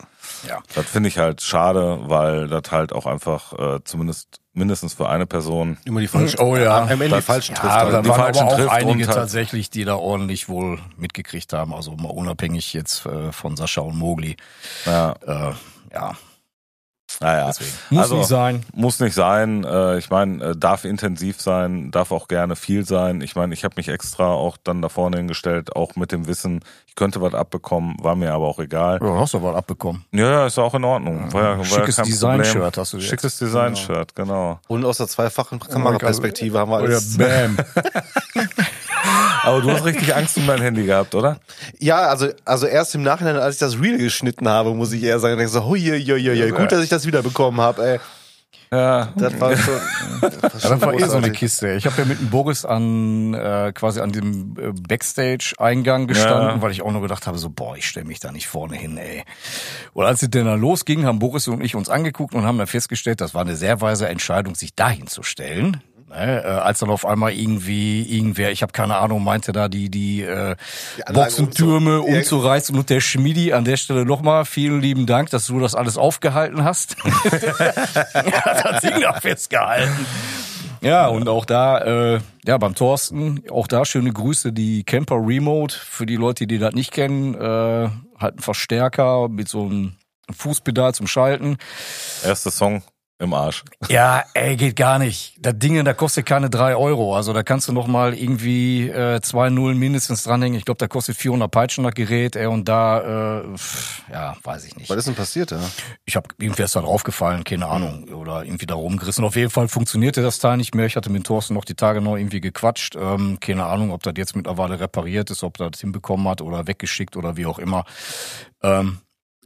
Ja. Das finde ich halt schade, weil das halt auch einfach äh, zumindest mindestens für eine Person Immer die falschen. Oh ja. Am Ende die falschen Ja, trifft. aber da halt. die waren Falschen aber auch trifft einige halt- tatsächlich, die da ordentlich wohl mitgekriegt haben. Also mal unabhängig jetzt äh, von Sascha und Mogli. ja, Äh, ja, naja. deswegen. Muss Also- nicht sein. Muss nicht sein. Äh, ich meine, äh, darf intensiv sein, darf auch gerne viel sein. Ich meine, ich habe mich extra auch dann da vorne hingestellt, auch mit dem Wissen, ich könnte was abbekommen, war mir aber auch egal. Ja, hast du was abbekommen. Ja, ja, ist auch in Ordnung. War ja, war ja Schickes kein Design-Shirt hast du jetzt. Schickes Design-Shirt, genau. Und aus der zweifachen Kameraperspektive haben wir Oder alles. Bam. Aber du hast richtig Angst um dein Handy gehabt, oder? Ja, also, also erst im Nachhinein, als ich das Reel geschnitten habe, muss ich eher sagen, ich so, hui, hui, hui, hui, gut, dass ich das wiederbekommen habe, ey. Ja. Das war schon. Das war, Ja, schon das war eh so eine. Kiste. Ich habe ja mit dem Boris an äh, quasi an dem äh, Backstage-Eingang gestanden, Ja. weil ich auch nur gedacht habe, so boah, ich stelle mich da nicht vorne hin, ey. Und als es denn dann losging, haben Boris und ich uns angeguckt und haben dann festgestellt, das war eine sehr weise Entscheidung, sich dahin zu stellen. Ne, äh, als dann auf einmal irgendwie irgendwer, ich habe keine Ahnung, meinte da die die, äh, Die Boxentürme umzu- umzureißen und der Schmidi an der Stelle nochmal vielen lieben Dank, dass du das alles aufgehalten hast. hat das Ding da festgehalten. Ja, und auch da, äh, ja, beim Thorsten, auch da schöne Grüße, die Camper Remote, für die Leute, die das nicht kennen, äh, halt ein Verstärker mit so einem Fußpedal zum Schalten. Erster Song im Arsch. Ja, ey, geht gar nicht. Das Ding, da kostet keine drei Euro. Also da kannst du noch mal irgendwie äh, zwei Nullen mindestens dranhängen. Ich glaube, da kostet 400 Peitschen das Gerät. Ey, und da, äh, pff, ja, weiß ich nicht. Was ist denn passiert da? Ich habe irgendwie ist da draufgefallen, keine Ahnung, oder irgendwie da rumgerissen. Auf jeden Fall funktionierte das Teil nicht mehr. Ich hatte mit Thorsten noch die Tage noch irgendwie gequatscht. Ähm, keine Ahnung, ob das jetzt mittlerweile repariert ist, ob er das hinbekommen hat oder weggeschickt oder wie auch immer. Ähm,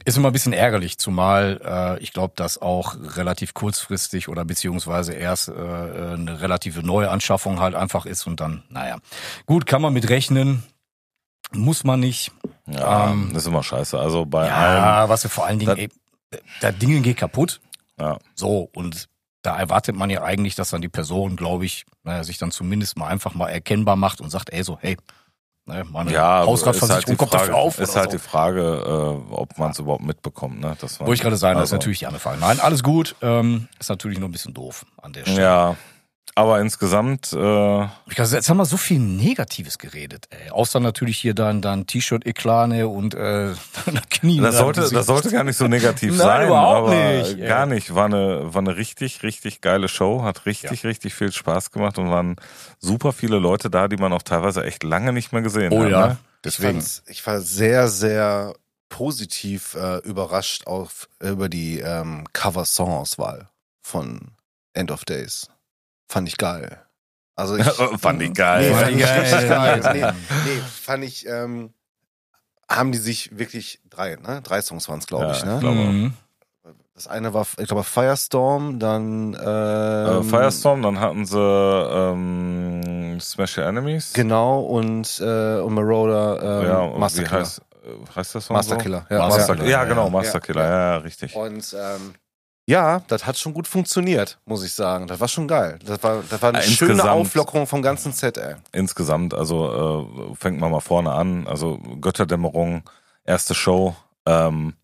ist immer ein bisschen ärgerlich, zumal äh, ich glaube, dass auch relativ kurzfristig oder beziehungsweise erst äh, eine relative neue Anschaffung halt einfach ist und dann, naja. Gut, kann man mit rechnen, muss man nicht. Ja, Ähm, das ist immer scheiße. Also bei Ja, was wir vor allen Dingen, ey, das Ding geht kaputt. allem, ja. So, und da erwartet man ja eigentlich, dass dann die Person, glaube ich, naja, sich dann zumindest mal einfach mal erkennbar macht und sagt, ey, so, hey, ne, meine Ja, Hausratversicherung kommt Frage, dafür auf. Ist halt so. die Frage, äh, ob man es überhaupt mitbekommt. Ne? Das war- Wollte ich gerade sagen, das ist also, natürlich die andere Frage. Nein, alles gut. Ähm, ist natürlich nur ein bisschen doof an der Stelle. Ja, aber insgesamt, äh, glaube, jetzt haben wir so viel Negatives geredet, ey. Außer natürlich hier dein, dein T-Shirt-Eklat ne, und äh, das Knie. das da sollte, das sollte gar nicht so negativ Nein, sein. überhaupt aber nicht, ey. Gar nicht. War eine, war eine richtig, richtig geile Show. Hat richtig, richtig viel Spaß gemacht und waren super viele Leute da, die man auch teilweise echt lange nicht mehr gesehen Oh hat. ja, Ne? deswegen. Ich war sehr, sehr positiv äh, überrascht auf, über die ähm, Cover-Song-Auswahl von End of Days. Fand ich geil. Also ich, Fand ich geil. Nee, Fand ich geil. geil. Nee, nee, fand ich, ähm, haben die sich wirklich drei, ne? Drei Songs waren es, glaube Ja, ich, ne? ich glaube, Mhm. Das eine war, ich glaube, Firestorm, dann Äh, ähm, Firestorm, dann hatten sie ähm, Smash Your Enemies. Genau, und, äh, und Marauder ähm, ja, und Master wie Killer. heißt, äh, heißt Song Master so? Killer. Master Master, Killer, ja, ja, genau, ja. Master Ja, Killer, ja, ja, richtig. Und ähm, ja, das hat schon gut funktioniert, muss ich sagen. Das war schon geil. Das war, das war eine Ja, schöne Auflockerung vom ganzen Set, ey. Insgesamt, also äh, fängt man mal vorne an. Also Götterdämmerung, erste Show. Ähm,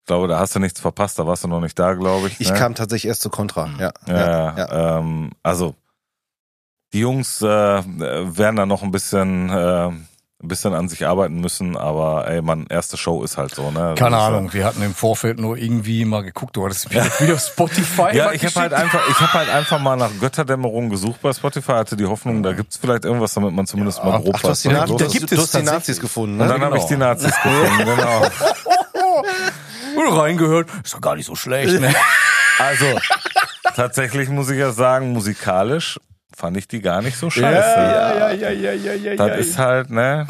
ich glaube, da hast du nichts verpasst, da warst du noch nicht da, glaube ich. Ich ne? kam tatsächlich erst zu Contra. Ja, Ja, ja, ja. Ähm, also die Jungs äh, werden da noch ein bisschen, äh, ein bisschen an sich arbeiten müssen, aber ey, man, erste Show ist halt so, ne? Keine Das ist, Ahnung, wir hatten im Vorfeld nur irgendwie mal geguckt, du hattest mir wieder Spotify Ja, ich habe halt einfach, ich habe halt einfach mal nach Götterdämmerung gesucht bei Spotify, hatte die Hoffnung, da gibt's vielleicht irgendwas, damit man zumindest mal grob Ach, du hast die, was da gibt du es hast die Nazis gefunden, Und ne? dann habe ich die genau. Nazis gefunden, genau. Und reingehört, ist doch gar nicht so schlecht, ne? Also, tatsächlich muss ich ja sagen, musikalisch fand ich die gar nicht so scheiße. ja, ja, ja, ja, ja. Das ist halt, ne?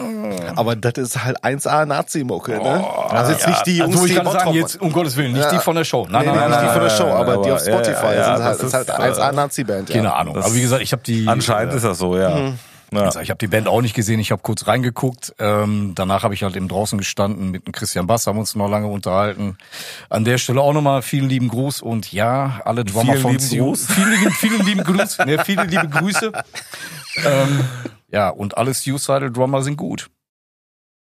Aber das ist halt 1A Nazi-Mucke, ne? also jetzt nicht die Jungs, also, ich die kann sagen, jetzt, um Gottes Willen, nicht Ja. die von der Show. Nein, Nee, nee, nein, nicht nein, die von der nein, Show, aber aber die auf ja, Spotify ja, sind halt, das ist halt ist, 1A Nazi-Band. Ja. Keine Ahnung. Das- Aber wie gesagt, ich habe die. Anscheinend ist das so, ja. Mhm. Ja. Also ich habe die Band auch nicht gesehen, ich habe kurz reingeguckt. Ähm, danach habe ich halt eben draußen gestanden mit dem Christian Bass, haben uns noch lange unterhalten. An der Stelle auch nochmal vielen lieben Gruß und ja, alle Drummer Vielen von lieben Zio- Gruß. Vielen lieben, vielen lieben Gruß. Ne, viele liebe Grüße. ähm, ja, und alle Suicidal Drummer sind gut.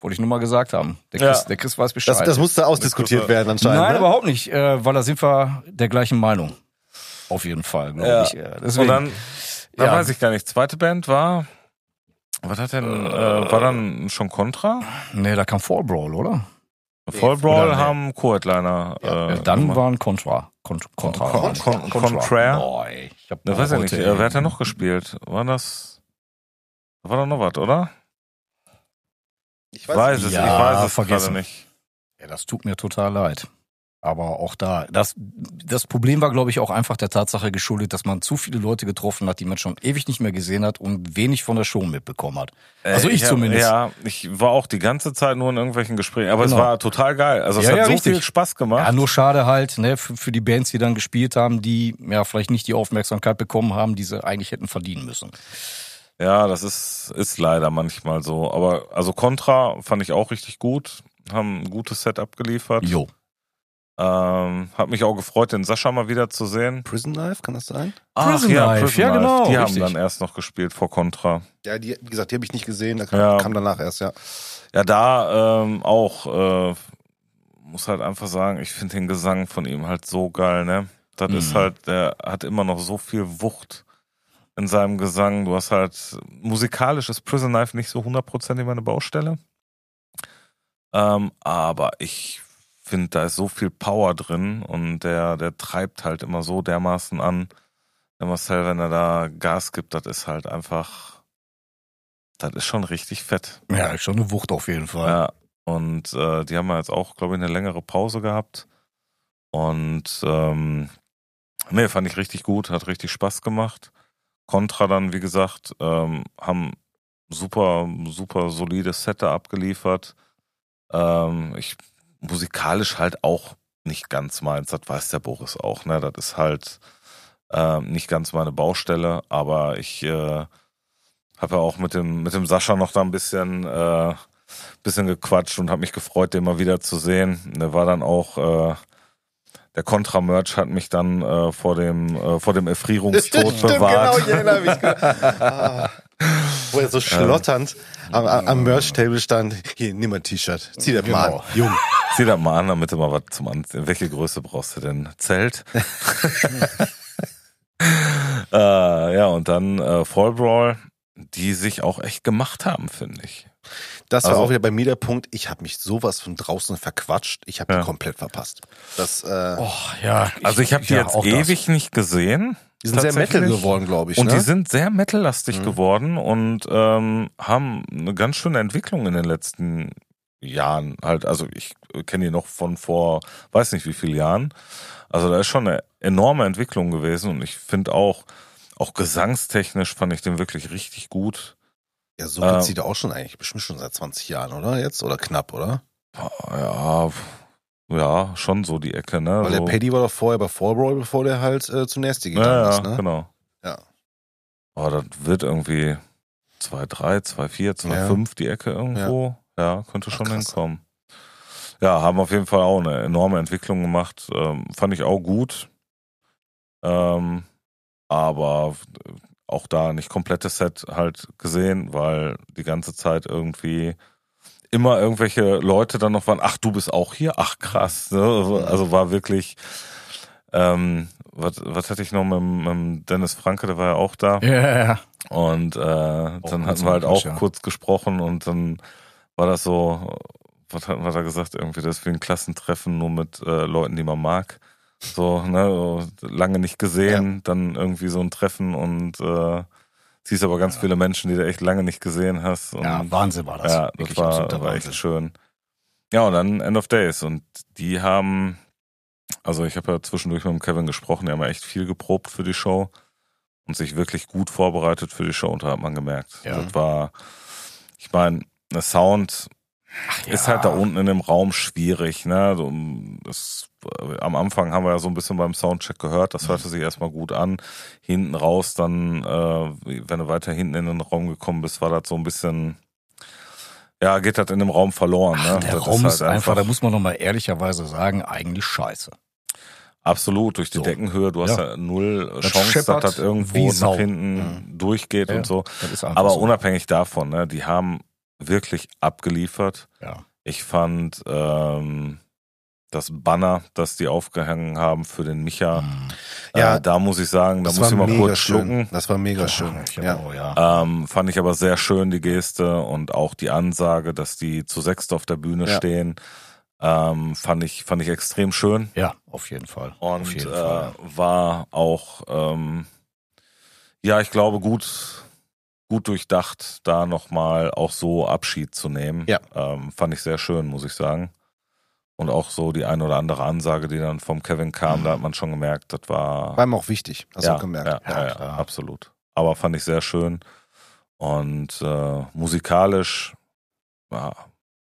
Wollte ich nur mal gesagt haben. Der Ja. Chris, der Chris weiß Bescheid. Das, das musste ausdiskutiert werden anscheinend. Nein, ne? überhaupt nicht, äh, weil da sind wir der gleichen Meinung. Auf jeden Fall, glaube Ja. ich. Äh, Und deswegen, dann, dann Ja. weiß ich gar nicht. Zweite Band war, was hat denn, äh, war dann schon Contra? nee, da kam Fall Brawl, oder? Fall Brawl oder nee. haben Co-Headliner. Ja, äh, Ja, dann gemacht. waren Contra. Con Contra. Con- Con- Contraire? Boah, ich hab Ne, weiß ich nicht. Äh, wer hat denn noch gespielt? War das? War da noch was, oder? Ich Ich weiß es, Ja, ich weiß es vergessen. gerade nicht. Ja, das tut mir total leid. Aber auch da, das, das Problem war, glaube ich, auch einfach der Tatsache geschuldet, dass man zu viele Leute getroffen hat, die man schon ewig nicht mehr gesehen hat und wenig von der Show mitbekommen hat. Also Äh, ich hab- zumindest. Ja, ich war auch die ganze Zeit nur in irgendwelchen Gesprächen, aber Genau. es war total geil. Also es Ja, hat ja, so richtig. viel Spaß gemacht. Ja, nur schade halt, ne, für, für die Bands, die dann gespielt haben, die ja vielleicht nicht die Aufmerksamkeit bekommen haben, die sie eigentlich hätten verdienen müssen. Ja, das ist, ist leider manchmal so. Aber also Contra fand ich auch richtig gut. Haben ein gutes Set abgeliefert. Jo. Ähm, hat mich auch gefreut, den Sascha mal wieder zu sehen. Prison Life, kann das sein? Prison ja, Life, Prison ja, Life. genau, Die haben richtig. dann erst noch gespielt vor Contra. Ja, die, wie gesagt, die habe ich nicht gesehen, da kam, Ja. kam danach erst, ja. Ja, da ähm, auch, äh, muss halt einfach sagen, ich finde den Gesang von ihm halt so geil, ne? Das ist Mhm. halt, der hat immer noch so viel Wucht in seinem Gesang. Du hast halt, musikalisch ist Prison Life nicht so hundertprozentig meine Baustelle. Ähm, aber ich finde, da ist so viel Power drin und der, der treibt halt immer so dermaßen an. Der Marcel, wenn er da Gas gibt, das ist halt einfach, das ist schon richtig fett. Ja, ist schon eine Wucht auf jeden Fall. Ja, und äh, die haben ja jetzt auch, glaube ich, eine längere Pause gehabt. Und ähm, nee, fand ich richtig gut, hat richtig Spaß gemacht. Contra dann, wie gesagt, ähm, haben super, super solides Set abgeliefert. Ähm, ich musikalisch halt auch nicht ganz meins, das weiß der Boris auch, ne? Das ist halt ähm, nicht ganz meine Baustelle, aber ich äh, habe ja auch mit dem, mit dem Sascha noch da ein bisschen, äh, bisschen gequatscht und habe mich gefreut, den mal wieder zu sehen. Der war dann auch, äh, der Contra-Merch hat mich dann äh, vor dem, äh, vor dem Erfrierungstod bewahrt. genau, ich erinnere mich. ah. Wo er so schlotternd am, am am Merch-Table stand. Hier, nimm mal ein T-Shirt. Zieh das mal Genau. an. Jung. Zieh das mal an, damit du mal was zum Anziehen. Welche Größe brauchst du denn? Zelt? äh, ja, und dann äh, Fall Brawl, die sich auch echt gemacht haben, finde ich. Das war Also- auch wieder bei mir der Punkt. Ich habe mich sowas von draußen verquatscht. Ich habe Ja. die komplett verpasst. Das, äh, Oh, ja. Also ich habe die ja, jetzt auch das. ewig nicht gesehen. die sind sehr. Metal geworden, glaube ich. Und ne? die sind sehr metallastig Mhm. geworden und ähm, haben eine ganz schöne Entwicklung in den letzten Jahren. Halt, also ich kenne die noch von vor, weiß nicht wie vielen Jahren. Also da ist schon eine enorme Entwicklung gewesen und ich finde auch, auch gesangstechnisch fand ich den wirklich richtig gut. ja, so gibt's äh, die da auch schon eigentlich bestimmt schon seit 20 Jahren, oder? Jetzt? Oder knapp, oder? Ja, ja, schon so die Ecke, ne? Weil so. der Paddy war doch vorher bei Fall Brawl, bevor der halt äh, zu Nasty gegangen ja, ja, ist, ne? genau. Ja. Aber das wird irgendwie 2,3, 2,4, 2,5 die Ecke irgendwo. Ja, könnte Ach, schon krass. hinkommen. Ja, haben auf jeden Fall auch eine enorme Entwicklung gemacht. Ähm, fand ich auch gut. Ähm, aber auch da nicht komplettes Set halt gesehen, weil die ganze Zeit irgendwie immer irgendwelche Leute dann noch waren, ach, du bist auch hier? Ach, krass. Ne? Also, also war wirklich, ähm, was, was hatte ich noch mit, mit Dennis Franke, der war ja auch da. Ja, ja. Und äh, dann hatten wir halt auch ja. kurz gesprochen und dann war das so, was hatten wir da gesagt, irgendwie das ist wie ein Klassentreffen, nur mit äh, Leuten, die man mag. So, ne, so, lange nicht gesehen, dann irgendwie so ein Treffen und äh, siehst aber ganz viele Menschen, die du echt lange nicht gesehen hast. Und ja, Wahnsinn war das. ja, das Wirklich war, war echt schön. Ja, und dann End of Days. Und die haben, also ich habe ja zwischendurch mit dem Kevin gesprochen, die haben ja echt viel geprobt für die Show und sich wirklich gut vorbereitet für die Show, und da hat man gemerkt. Ja. Das war, ich meine, der Sound ist halt da unten in dem Raum schwierig, ne? Du, Das, am Anfang haben wir ja so ein bisschen beim Soundcheck gehört, das hörte sich erstmal gut an. Hinten raus, dann, äh, wenn du weiter hinten in den Raum gekommen bist, war das so ein bisschen, ja, geht das in dem Raum verloren. Ach, ne? der Das Raum halt ist einfach, da muss man noch mal ehrlicherweise sagen, eigentlich scheiße. Absolut, durch die So. Deckenhöhe, du hast Ja. ja null Das Chance, dass das irgendwo nach hinten durchgeht Ja, und so. Ist einfach Aber so. unabhängig davon, ne, die haben wirklich abgeliefert. Ja. Ich fand ähm, das Banner, das die aufgehangen haben für den Micha, Mhm. Ja, äh, da muss ich sagen, da muss ich mal kurz schön. schlucken. Das war mega schön. Hab Ja. auch, ja. Ähm, fand ich aber sehr schön, die Geste und auch die Ansage, dass die zu sechst auf der Bühne Ja. stehen. Ähm, fand ich, fand ich extrem schön. ja, auf jeden Fall. Und jeden äh, Fall. war auch, ähm, ja, ich glaube, gut, gut durchdacht, da nochmal auch so Abschied zu nehmen. Ja. Ähm, fand ich sehr schön, muss ich sagen. Und auch so die ein oder andere Ansage, die dann vom Kevin kam, da hat man schon gemerkt, das war. War ihm auch wichtig, hast ja, du gemerkt. Ja, ja, Ja, absolut. Aber fand ich sehr schön. Und äh, musikalisch, ja,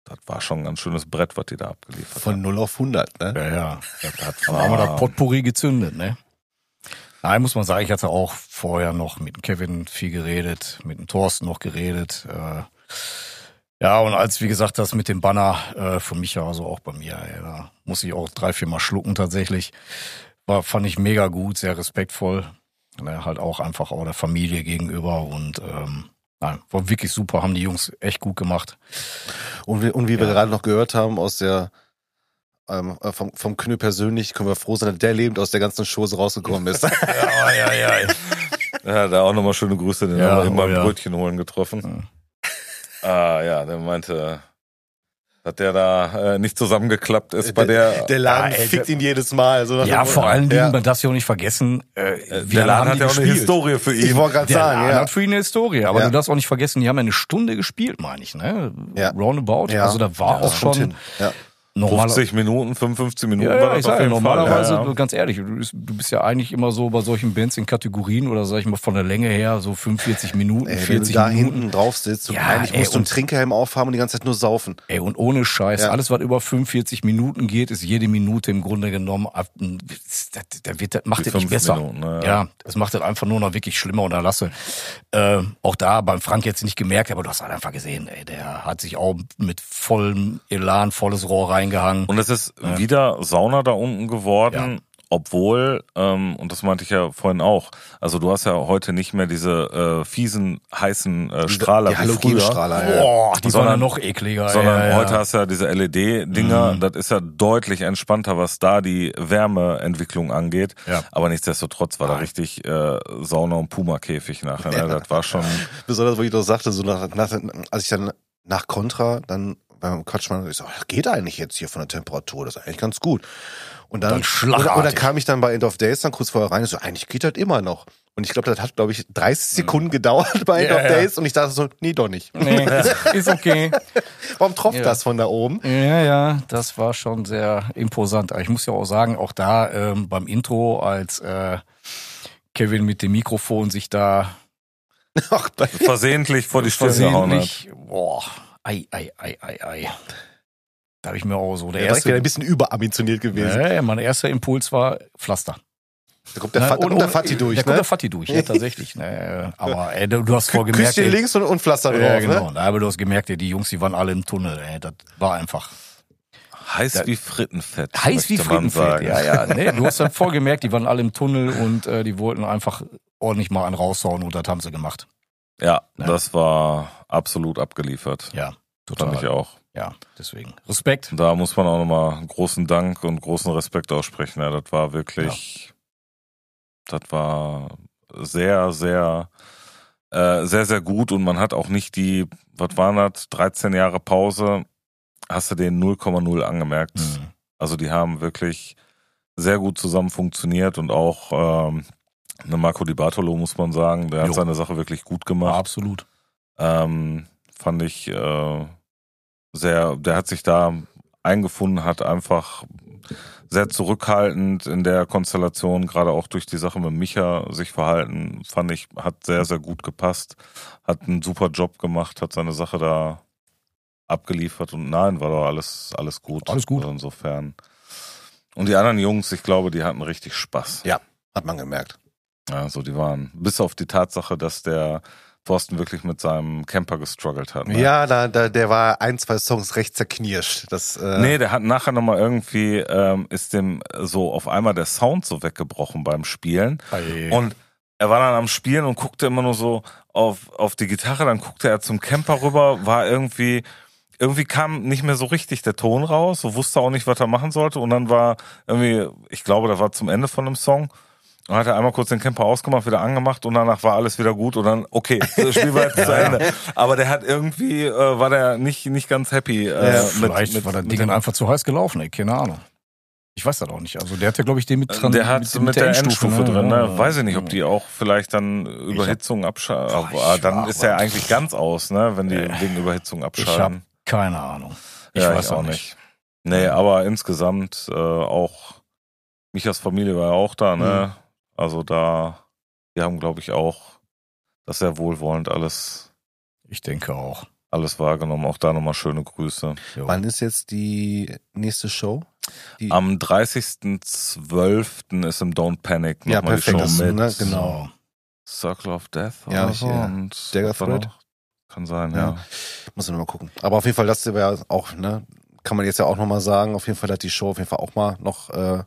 das war schon ein ganz schönes Brett, was die da abgeliefert Von haben. 0 auf 100, ne? Ja, ja. Das Da haben wir das Potpourri gezündet, ne? Nein, muss man sagen, ich hatte auch vorher noch mit dem Kevin viel geredet, mit dem Thorsten noch geredet. Äh, ja, und als, wie gesagt, das mit dem Banner äh, für mich ja, also auch bei mir, ey, da muss ich auch drei, vier Mal schlucken tatsächlich. War, fand ich mega gut, sehr respektvoll. Ne, halt auch einfach auch der Familie gegenüber und ähm, nein, war wirklich super, haben die Jungs echt gut gemacht. Und wie, und wie wir Ja. gerade noch gehört haben aus der ähm, äh, vom, vom Knö persönlich, können wir froh sein, dass der lebend aus der ganzen Chose rausgekommen ist. Ja, ja, ja. Ja, da auch nochmal schöne Grüße, den Ja, haben wir eben oh beim ja. Brötchen holen getroffen. Ah, ja, der meinte, dass der da äh, nicht zusammengeklappt ist bei der. der Laden Ja, ey, fickt ihn jedes Mal. So Ja, vor allen Dingen, Ja. man darf ja auch nicht vergessen, äh, wie der lange Laden hat ja auch eine gespielt? Historie für Ich ihn. wollte gerade Der sagen, Laden ja. hat für ihn eine Historie, aber Ja. du darfst auch nicht vergessen, die haben ja eine Stunde gespielt, meine ich, ne? Ja. Roundabout. Ja. Also da war Ja, auch schon hin. Ja. Normal. 50 Minuten, 55 Minuten Ja, war das ich Fall. normalerweise, Ja, ja. ganz ehrlich, du bist, du bist ja eigentlich immer so bei solchen Bands in Kategorien oder sag ich mal von der Länge her so 45 Minuten, Ey, wenn du 40 da Minuten. hinten drauf sitzt und Ja, eigentlich ey, musst du einen Trinkhelm aufhaben und die ganze Zeit nur saufen. Ey, und ohne Scheiß, Ja. alles was über 45 Minuten geht, ist jede Minute im Grunde genommen, das, das, wird, das macht Die das nicht besser. Minuten, ja. ja, das macht das einfach nur noch wirklich schlimmer und erlasse. Äh, auch da beim Frank jetzt nicht gemerkt, aber du hast halt einfach gesehen, ey, der hat sich auch mit vollem Elan, volles Rohr reingehangen. Und es ist wieder Sauna da unten geworden, obwohl, ähm, und das meinte ich ja vorhin auch, also du hast ja heute nicht mehr diese äh, fiesen, heißen äh, Strahler die wie früher. Halogenstrahler. ja. Boah, die Sondern- waren ja noch ekliger. Sondern ja, ja, heute ja. hast du ja diese LED-Dinger, Mhm. das ist ja deutlich entspannter, was da die Wärmeentwicklung angeht. Ja. Aber nichtsdestotrotz war da Nein. richtig äh, Sauna- und Puma-Käfig nachher. Ne? Das war schon. Besonders, wo ich doch sagte, so nach, nach, als ich dann nach Contra dann beim Quatschmann, ich so, das geht eigentlich jetzt hier von der Temperatur, das ist eigentlich ganz gut. Und dann, Dann oder, oder kam ich dann bei End of Days dann kurz vorher rein und so, eigentlich geht das immer noch. Und ich glaube, das hat, glaube ich, 30 Sekunden gedauert bei End Ja, of ja. Days und ich dachte so, nee, doch nicht. Nee, ist okay. Warum tropft Ja. das von da oben? Ja, ja, das war schon sehr imposant. Aber Ich muss ja auch sagen, auch da ähm, beim Intro, als äh, Kevin mit dem Mikrofon sich da Ach, versehentlich vor die Stirn gehauen hat. versehentlich, boah, ei, ei, ei, ei, ei. Da habe ich mir auch so, der wieder erste, ein bisschen überambitioniert gewesen. ja, ja, mein erster Impuls war Pflaster. Da kommt der, Ne, Fat, und- kommt der Fatti durch, Da kommt ne? der Fatti durch, ja, tatsächlich. Ne, aber ey, du, du hast Kü- gemerkt, Küsschen ey, links und, und Pflaster drauf, ja, genau. ne? Aber du hast gemerkt, ey, die Jungs, die waren alle im Tunnel. Ey, das war einfach Heiß Da- wie Frittenfett. heiß wie Frittenfett. Ja, ja. Nee, du hast dann voll gemerkt, die waren alle im Tunnel und äh, die wollten einfach ordentlich mal einen raushauen und das haben sie gemacht. Ja, Ne? das war absolut abgeliefert. Ja, total. Fand ich auch. Ja, deswegen. Respekt. Da muss man auch nochmal großen Dank und großen Respekt aussprechen. Ja, das war wirklich, das war sehr, sehr, äh, sehr, sehr gut und man hat auch nicht die, was waren das, 13 Jahre Pause, hast du den 0,0 angemerkt. Mhm. Also die haben wirklich sehr gut zusammen funktioniert und auch ähm, Marco Di Bartolo, muss man sagen, der hat Jo. seine Sache wirklich gut Ja, gemacht. absolut. Ähm, fand ich äh, sehr, der hat sich da eingefunden, hat einfach sehr zurückhaltend in der Konstellation, gerade auch durch die Sache mit Micha sich verhalten, fand ich, hat sehr, sehr gut gepasst, hat einen super Job gemacht, hat seine Sache da abgeliefert und nein, war doch alles, alles gut. Alles gut. Also insofern. Und die anderen Jungs, ich glaube, die hatten richtig Spaß. Ja, hat man gemerkt. Also die waren, bis auf die Tatsache, dass der Thorsten wirklich mit seinem Camper gestruggelt hat. Ne? Ja, da, da, der war ein, zwei Songs recht zerknirscht. Das, äh, Nee, der hat nachher nochmal irgendwie, ähm, ist dem so auf einmal der Sound so weggebrochen beim Spielen. Ei. Und er war dann am Spielen und guckte immer nur so auf, auf die Gitarre, dann guckte er zum Camper rüber, war irgendwie, irgendwie kam nicht mehr so richtig der Ton raus, so wusste auch nicht, was er machen sollte. Und dann war irgendwie, ich glaube, da war zum Ende von dem Song. Und hat er einmal kurz den Camper ausgemacht, wieder angemacht und danach war alles wieder gut und dann, okay, das Spiel war jetzt zu Ende. Aber der hat irgendwie, äh, war der nicht, nicht ganz happy. Äh, Ja, mit, vielleicht mit, war mit Ding dem- einfach zu heiß gelaufen, ey, keine Ahnung. Ich weiß das auch nicht. Also der hat ja, glaube ich, den mit dran. Der hat mit, der Endstufe, drin, ne? Ja. Weiß ich nicht, ob die auch vielleicht dann Überhitzung abschalten. Ich dann ist er eigentlich ganz aus, ne? Wenn die wegen Überhitzung Ich habe abschalten. keine Ahnung. Ich ja, weiß ich auch nicht. Nee, aber insgesamt äh, auch Michas Familie war ja auch da, ne? Mhm. Also da, die haben, glaube ich, auch das sehr wohlwollend alles, Ich denke auch. alles wahrgenommen. Auch da nochmal schöne Grüße. Jo. Wann ist jetzt die nächste Show? Die, Am 30.12. ist im Don't Panic Ja, nochmal die perfekt, Show mit ne, genau. Circle of Death Ja, oder ich, so. ja. Und Dagger Thread? Kann sein, Ja. ja. Muss ich mal gucken. Aber auf jeden Fall, das wäre auch, ne, kann man jetzt ja auch noch mal sagen, auf jeden Fall, dass die Show auf jeden Fall auch mal noch äh,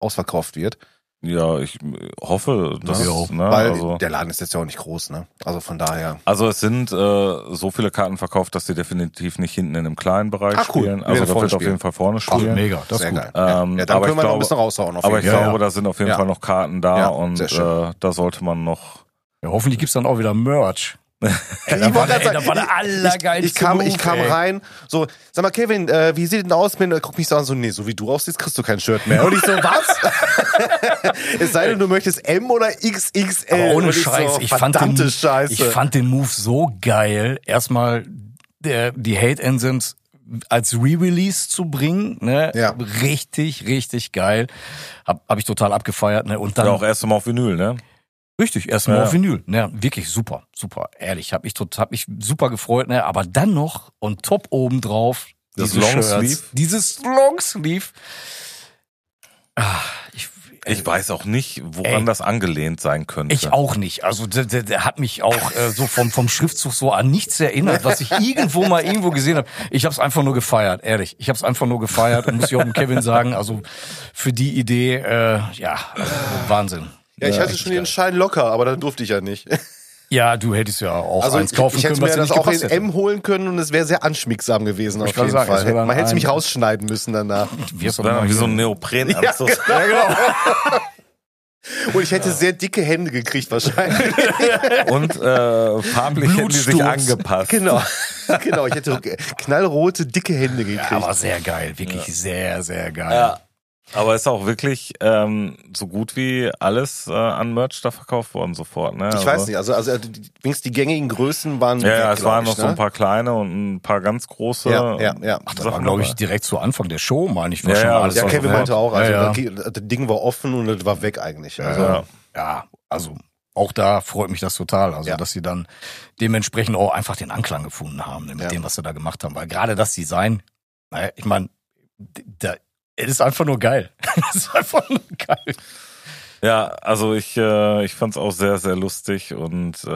ausverkauft wird. Ja, ich äh, hoffe, dass, Ja. ne, Weil also, der Laden ist jetzt ja auch nicht groß, ne? Also von daher. also es sind äh, so viele Karten verkauft, dass sie definitiv nicht hinten in einem kleinen Bereich Ah, cool. spielen. Also da wird auf jeden Fall vorne Ach, spielen. mega, das sehr ist gut. geil. Ja, Ähm, ja, dann aber können ich wir noch ein glaube- bisschen raushauen. Auf Aber jeden ich Ja, glaube, ja. da sind auf jeden Ja. Fall noch Karten da Ja, und äh, da sollte man noch. Ja, hoffentlich gibt's dann auch wieder Merch. Ich das war der- gerade das war der allergeilste Ich, ich kam, ich kam ey. rein, so, sag mal, Kevin, äh, wie sieht denn aus? Bin, guck mich so an, so, nee, so wie du aussiehst, kriegst du kein Shirt mehr. Und ich so, was? es sei denn, du möchtest M oder XXL. Aber ohne Scheiß, so, ich, fand den, Scheiße. ich fand den Move so geil. Erstmal der, die Hate Ensigns als Re-Release zu bringen, ne? Ja. Richtig, richtig geil. Hab, hab ich total abgefeiert, ne? Und dann Ja, auch erst mal auf Vinyl, ne? Richtig erstmal Ja. auf Vinyl, ne? Wirklich super, super. Ehrlich, hab ich total, hab mich super gefreut, ne? Aber dann noch on top oben drauf Das Longsleeve? Dieses Longsleeve. Ah, ich, Ich weiß auch nicht, woran Ey. das angelehnt sein könnte. Ich auch nicht. Also der, der, der hat mich auch äh, so vom, vom Schriftzug so an nichts erinnert, was ich irgendwo mal irgendwo gesehen habe. Ich habe es einfach nur gefeiert, ehrlich. Ich habe es einfach nur gefeiert und muss ich auch dem Kevin sagen, also für die Idee, äh, ja, also Wahnsinn. Ja, ich Ja, hatte schon den. Schein locker, aber dann durfte ich ja nicht. Ja, du hättest ja auch Also eins ich, kaufen ich hätte können, mir was dir das auch in hätte. M holen können und es wäre sehr anschmiegsam gewesen auf Ich wollte jeden sagen, Fall. Man hätte mich rausschneiden müssen danach. Wäre mal wie so ein Neoprenanzug. Ja, genau. Und ich hätte sehr dicke Hände gekriegt wahrscheinlich. Und äh, farblich hätten die sich angepasst. genau. Genau, ich hätte knallrote, dicke Hände ja, gekriegt. aber sehr geil, wirklich sehr, sehr geil. Ja. Aber ist auch wirklich ähm, so gut wie alles äh, an Merch da verkauft worden sofort. Ne? ich weiß nicht, also, also die- wenigstens die gängigen Größen waren. Ja, ja, weg, es waren noch ich, so ein ne? paar kleine und ein paar ganz große. Ja, ja, ja. Ach, das war, glaube ich, direkt zu Anfang der Show, meine ich. War Ja, schon ja, alles Ja, Kevin meinte auch, also Ja, ja. Das, Ding war offen und das war weg eigentlich. Also, Ja. ja, also auch da freut mich das total. Also, Ja. dass sie dann dementsprechend auch einfach den Anklang gefunden haben ne, mit Ja. dem, was sie da gemacht haben. Weil gerade das Design, naja, ich meine, da, es ist einfach nur geil. Es ist einfach nur geil. Ja, also ich, äh, ich fand es auch sehr, sehr lustig und äh,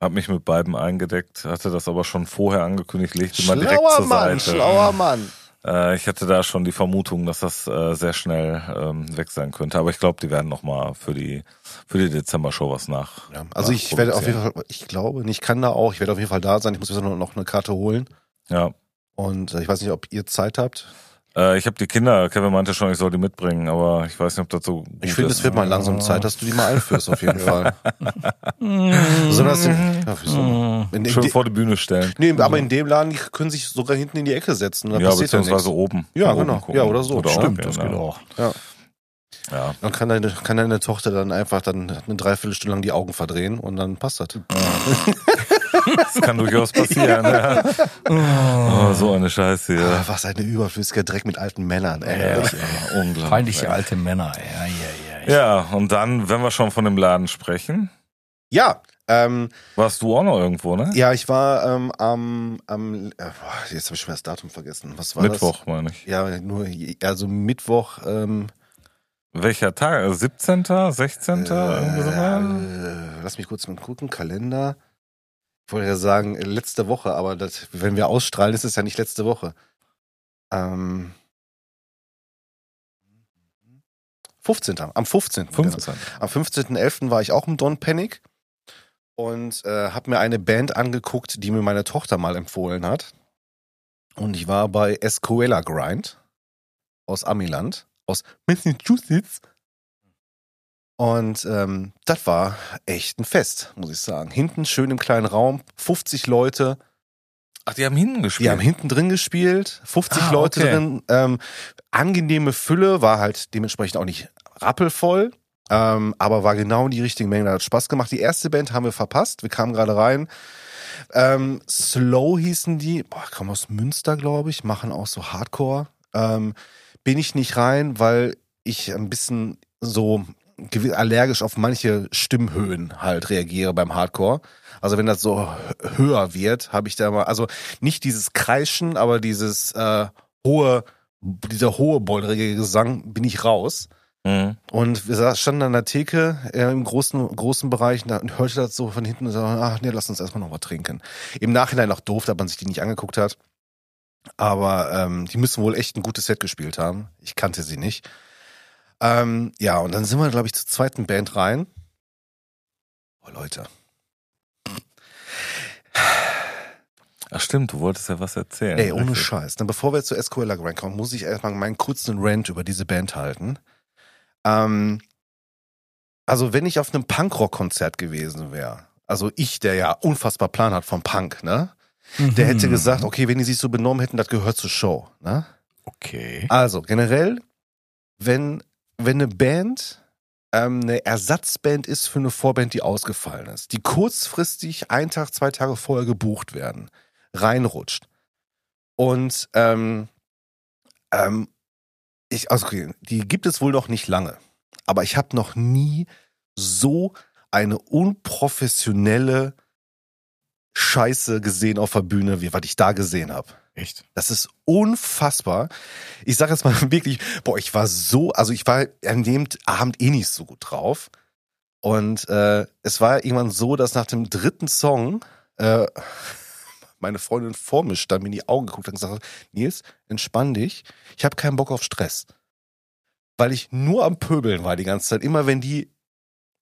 habe mich mit beiden eingedeckt, hatte das aber schon vorher angekündigt, legte mal direkt Schlauer zur Mann, Seite. schlauer Mann. Äh, ich hatte da schon die Vermutung, dass das äh, sehr schnell ähm, weg sein könnte, aber ich glaube, die werden noch mal für die für die Dezember-Show was nach. Ja, also ich werde auf jeden Fall, ich glaube, ich kann da auch, ich werde auf jeden Fall da sein. Ich muss jetzt noch noch eine Karte holen. Ja, Und äh, ich weiß nicht, ob ihr Zeit habt. Äh, ich habe die Kinder. Kevin meinte schon, ich soll die mitbringen, aber ich weiß nicht, ob das so Ich finde, es wird mal langsam Zeit, dass du die mal einführst, auf jeden Fall. So, dass sie, ja? In, in, Schön vor die Bühne stellen. nee, aber in dem Laden, die können sich sogar hinten in die Ecke setzen. Da ja, ja beziehungsweise nichts. oben. Ja, Oben genau. gucken. Ja, oder so. Auch Stimmt, gehen, Das ja. geht auch. Ja. Dann kann deine, kann deine Tochter dann einfach dann eine Dreiviertelstunde lang die Augen verdrehen und dann passt das. Das kann durchaus passieren. ja. Oh, so eine Scheiße hier. Ah, was eine überflüssiger Dreck mit alten Männern. Ey. Ehrlich, Ja, unglaublich. Feindliche alte Männer. Ja, ja, ja. Ja, und dann, wenn wir schon von dem Laden sprechen, Ja, ähm, warst du auch noch irgendwo, ne? ja, ich war ähm, am, am äh, jetzt habe ich schon das Datum vergessen. Was war Mittwoch, meine ich. das? Ja, nur also Mittwoch. Ähm, Welcher Tag? Also 17., 16., irgendwie so mal? äh, lass mich kurz mal gucken. Kalender. Ich wollte ja sagen letzte Woche, aber das, wenn wir ausstrahlen, ist es ja nicht letzte Woche. Ähm, 15. Am 15. 15. Am 15.11. war ich auch im Don Panic und äh, habe mir eine Band angeguckt, die mir meine Tochter mal empfohlen hat. Und ich war bei Escuela Grind aus Amiland, aus Massachusetts. Und ähm, das war echt ein Fest, muss ich sagen. Hinten schön im kleinen Raum, 50 Leute. Ach, die haben hinten gespielt. Die haben hinten drin gespielt, 50 Ah, Leute okay. drin. Ähm, angenehme Fülle, war halt dementsprechend auch nicht rappelvoll, ähm, aber war genau die richtige Menge. Hat Spaß gemacht. Die erste Band haben wir verpasst. Wir kamen gerade rein. Ähm, Slow hießen die, boah, kommen aus Münster, glaube ich, machen auch so Hardcore. Ähm, bin ich nicht rein, weil ich ein bisschen so allergisch auf manche Stimmhöhen halt reagiere beim Hardcore. Also wenn das so hö- höher wird, habe ich da mal, also nicht dieses Kreischen, aber dieses äh, hohe, dieser hohe bollerige Gesang bin ich raus. Mhm. Und wir standen an der Theke äh, im großen, großen Bereich und da- und hörte das so von hinten und so, ach nee, lass uns erstmal noch was trinken. Im Nachhinein auch doof, dass man sich die nicht angeguckt hat. Aber ähm, die müssen wohl echt ein gutes Set gespielt haben. Ich kannte sie nicht. Ähm, ja, und dann sind wir, glaube ich, zur zweiten Band rein. Oh, Leute. Ach stimmt, du wolltest ja was erzählen. Ey, ohne Richtig. Scheiß. Dann bevor wir zu Escuela Grind kommen, muss ich erstmal meinen kurzen Rant über diese Band halten. Ähm, also wenn ich auf einem Punkrock-Konzert gewesen wäre, also ich, der ja unfassbar Plan hat vom Punk, ne? Der hätte Mhm. gesagt, okay, wenn die sich so benommen hätten, das gehört zur Show, ne? Okay. Also generell, wenn, wenn eine Band ähm, eine Ersatzband ist für eine Vorband, die ausgefallen ist, die kurzfristig einen Tag, zwei Tage vorher gebucht werden, reinrutscht. Und ähm, ähm, ich, also die gibt es wohl noch nicht lange. Aber ich habe noch nie so eine unprofessionelle Scheiße gesehen auf der Bühne, wie was ich da gesehen habe. Echt? Das ist unfassbar. Ich sage jetzt mal wirklich, boah, ich war so, also ich war an dem Abend eh nicht so gut drauf. Und äh, es war irgendwann so, dass nach dem dritten Song äh, meine Freundin vor mir stand, mir in die Augen geguckt hat und gesagt hat, Nils, entspann dich, ich habe keinen Bock auf Stress. Weil ich nur am Pöbeln war die ganze Zeit. Immer wenn die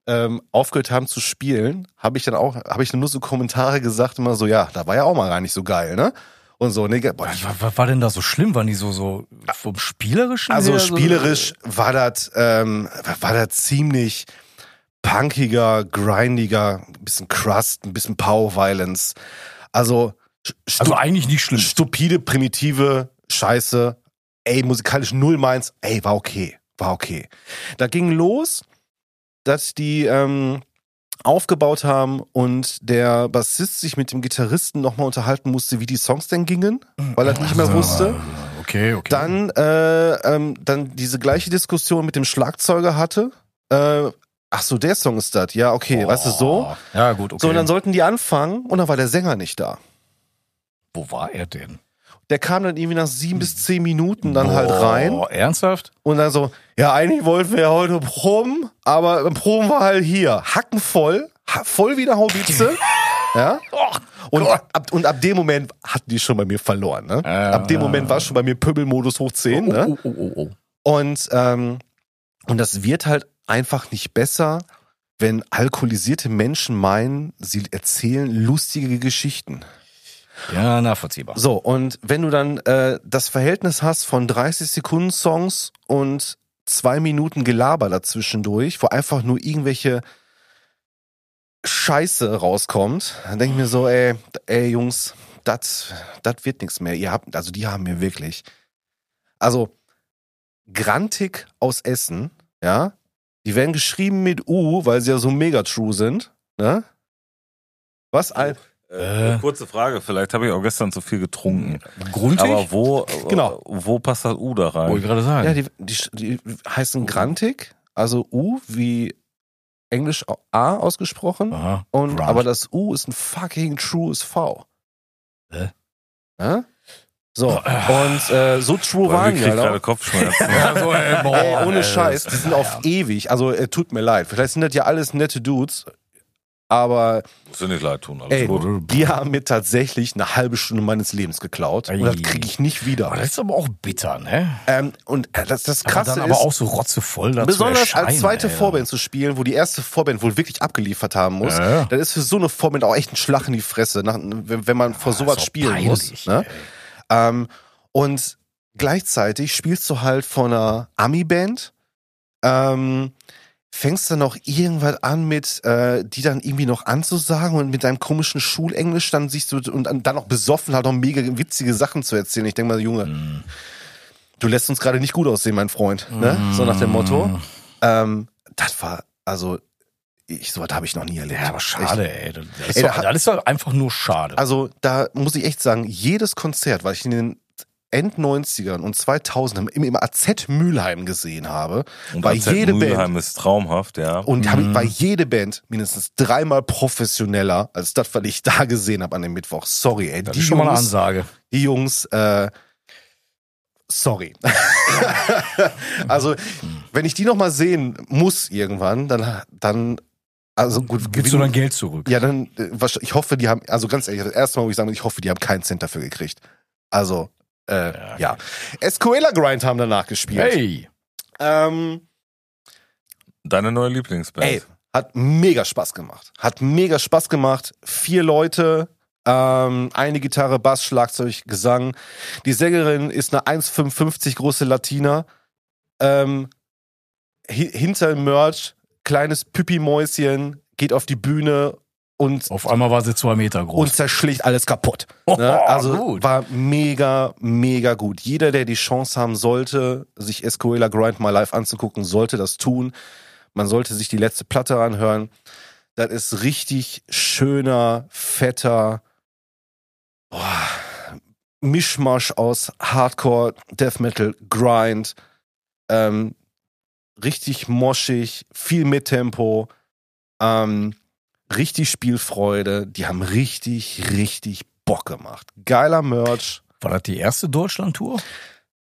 ähm, aufgehört haben zu spielen, habe ich dann auch, habe ich dann nur so Kommentare gesagt, immer so, ja, da war ja auch mal gar nicht so geil, ne? Und so, ne, boah, Was, war denn da so schlimm? Waren die so, so vom Spielerischen Also her so- spielerisch war das ähm, war das ziemlich punkiger, grindiger, ein bisschen Crust, ein bisschen Power Violence. Also, Also eigentlich nicht schlimm. stupide, primitive Scheiße. Ey, musikalisch null meins. Ey, war okay, war okay. Da ging los, dass die ähm, aufgebaut haben und der Bassist sich mit dem Gitarristen nochmal unterhalten musste, wie die Songs denn gingen, weil er nicht mehr wusste. Okay, okay. Dann, äh, ähm, dann diese gleiche Diskussion mit dem Schlagzeuger hatte. Äh, ach so, der Song ist das. Ja, okay, weißt du so. Oh. Ja, gut, okay. So, und dann sollten die anfangen und dann war der Sänger nicht da. Wo war er denn? Der kam dann irgendwie nach sieben bis zehn Minuten dann halt rein Oh, ernsthaft? und dann so, ja, eigentlich wollten wir ja heute proben, aber Proben war halt hier. Hacken voll, voll wie eine Haubitze. ja. Und ab, und ab dem Moment hatten die schon bei mir verloren. Ne? Ja, ab dem. Moment war schon bei mir Pöbelmodus hoch 10. Ne? Oh, oh, oh, oh. Und, ähm, und das wird halt einfach nicht besser, wenn alkoholisierte Menschen meinen, sie erzählen lustige Geschichten. Ja, nachvollziehbar. So, und wenn du dann äh, das Verhältnis hast von 30 Sekunden Songs und zwei Minuten Gelaber dazwischendurch, wo einfach nur irgendwelche Scheiße rauskommt, dann denke ich mir so, ey, ey Jungs, das das wird nichts mehr. Ihr habt, also die haben mir wirklich, also Grantig aus Essen, ja, die werden geschrieben mit U, weil sie ja so mega true sind, ne? Was? Al Äh, Äh. kurze Frage, vielleicht habe ich auch gestern zu viel getrunken. Grundig? Aber wo, Genau. wo passt das U da rein? Wollte ich gerade sagen. Ja, die, die, die heißen Grantig, also U wie Englisch A ausgesprochen. Aha. Und, Grant. aber das U ist ein fucking trues V. Hä? Ja? So, und äh, so true Boah, waren ich die krieg halt gerade auch. Kopfschmerzen. Ja, so, ey, boah, Ey, ohne ey, Scheiß, die sind auf ewig. Also, äh, tut mir leid. Vielleicht sind das ja alles nette Dudes. Aber dir nicht leid tun, alles ey, gut. die haben mir tatsächlich eine halbe Stunde meines Lebens geklaut. Und das Ei. kriege ich nicht wieder. Aber das ist aber auch bitter, ne? Ähm, und äh, das, das Aber Krasse dann aber ist, auch so rotzevoll dazu besonders als zweite ey. Vorband zu spielen, wo die erste Vorband wohl wirklich abgeliefert haben muss, Ja, ja. dann ist für so eine Vorband auch echt ein Schlag in die Fresse, nach, wenn, wenn man vor ist sowas spielen peinlich, muss. Ne? Ähm, und gleichzeitig spielst du halt von einer Ami-Band, ähm, fängst dann noch irgendwas an mit, äh, die dann irgendwie noch anzusagen und mit deinem komischen Schulenglisch dann siehst du und dann noch besoffen halt noch mega witzige Sachen zu erzählen. Ich denke mal, Junge, Mhm. du lässt uns gerade nicht gut aussehen, mein Freund. Ne? So nach dem Motto. Ähm, das war, also, ich, sowas habe ich noch nie erlebt. Ja, aber schade, ey. Das ist, Ey, doch, da- das ist doch einfach nur schade. Also da muss ich echt sagen, jedes Konzert, was ich in den End-90ern und 2000ern im, im AZ Mülheim gesehen habe, Und bei AZ jede Band Mülheim ist traumhaft, ja. und ich bei jede Band mindestens dreimal professioneller als das, was ich da gesehen habe an dem Mittwoch. Sorry, ey. das die ist schon mal eine Ansage. die Jungs, äh, sorry. also, wenn ich die noch mal sehen muss irgendwann, dann, dann, also gut, Gibst du dann Geld zurück? ja, dann, äh, ich hoffe, die haben, also ganz ehrlich, das erste Mal, wo ich sagen muss, ich hoffe, die haben keinen Cent dafür gekriegt. Also, äh, Ja, ja. Escuela Grind haben danach gespielt. Hey! Ähm, Deine neue Lieblingsband. ey, hat mega Spaß gemacht. Hat mega Spaß gemacht. Vier Leute, ähm, eine Gitarre, Bass, Schlagzeug, Gesang. Die Sängerin ist eine 1,55 große Latina. Ähm, hi hinter dem Merch, kleines Püppi-Mäuschen, geht auf die Bühne und Auf einmal war sie zwei Meter groß. und zerschlägt alles kaputt. Oh, Ne? Also gut. war mega, mega gut. Jeder, der die Chance haben sollte, sich Escuela Grind mal live anzugucken, sollte das tun. Man sollte sich die letzte Platte anhören. Das ist richtig schöner, fetter boah, Mischmasch aus Hardcore, Death Metal, Grind. Ähm, richtig moschig, viel Mittempo. Ähm, richtig Spielfreude. Die haben richtig, richtig Bock gemacht. Geiler Merch. war das die erste Deutschland-Tour?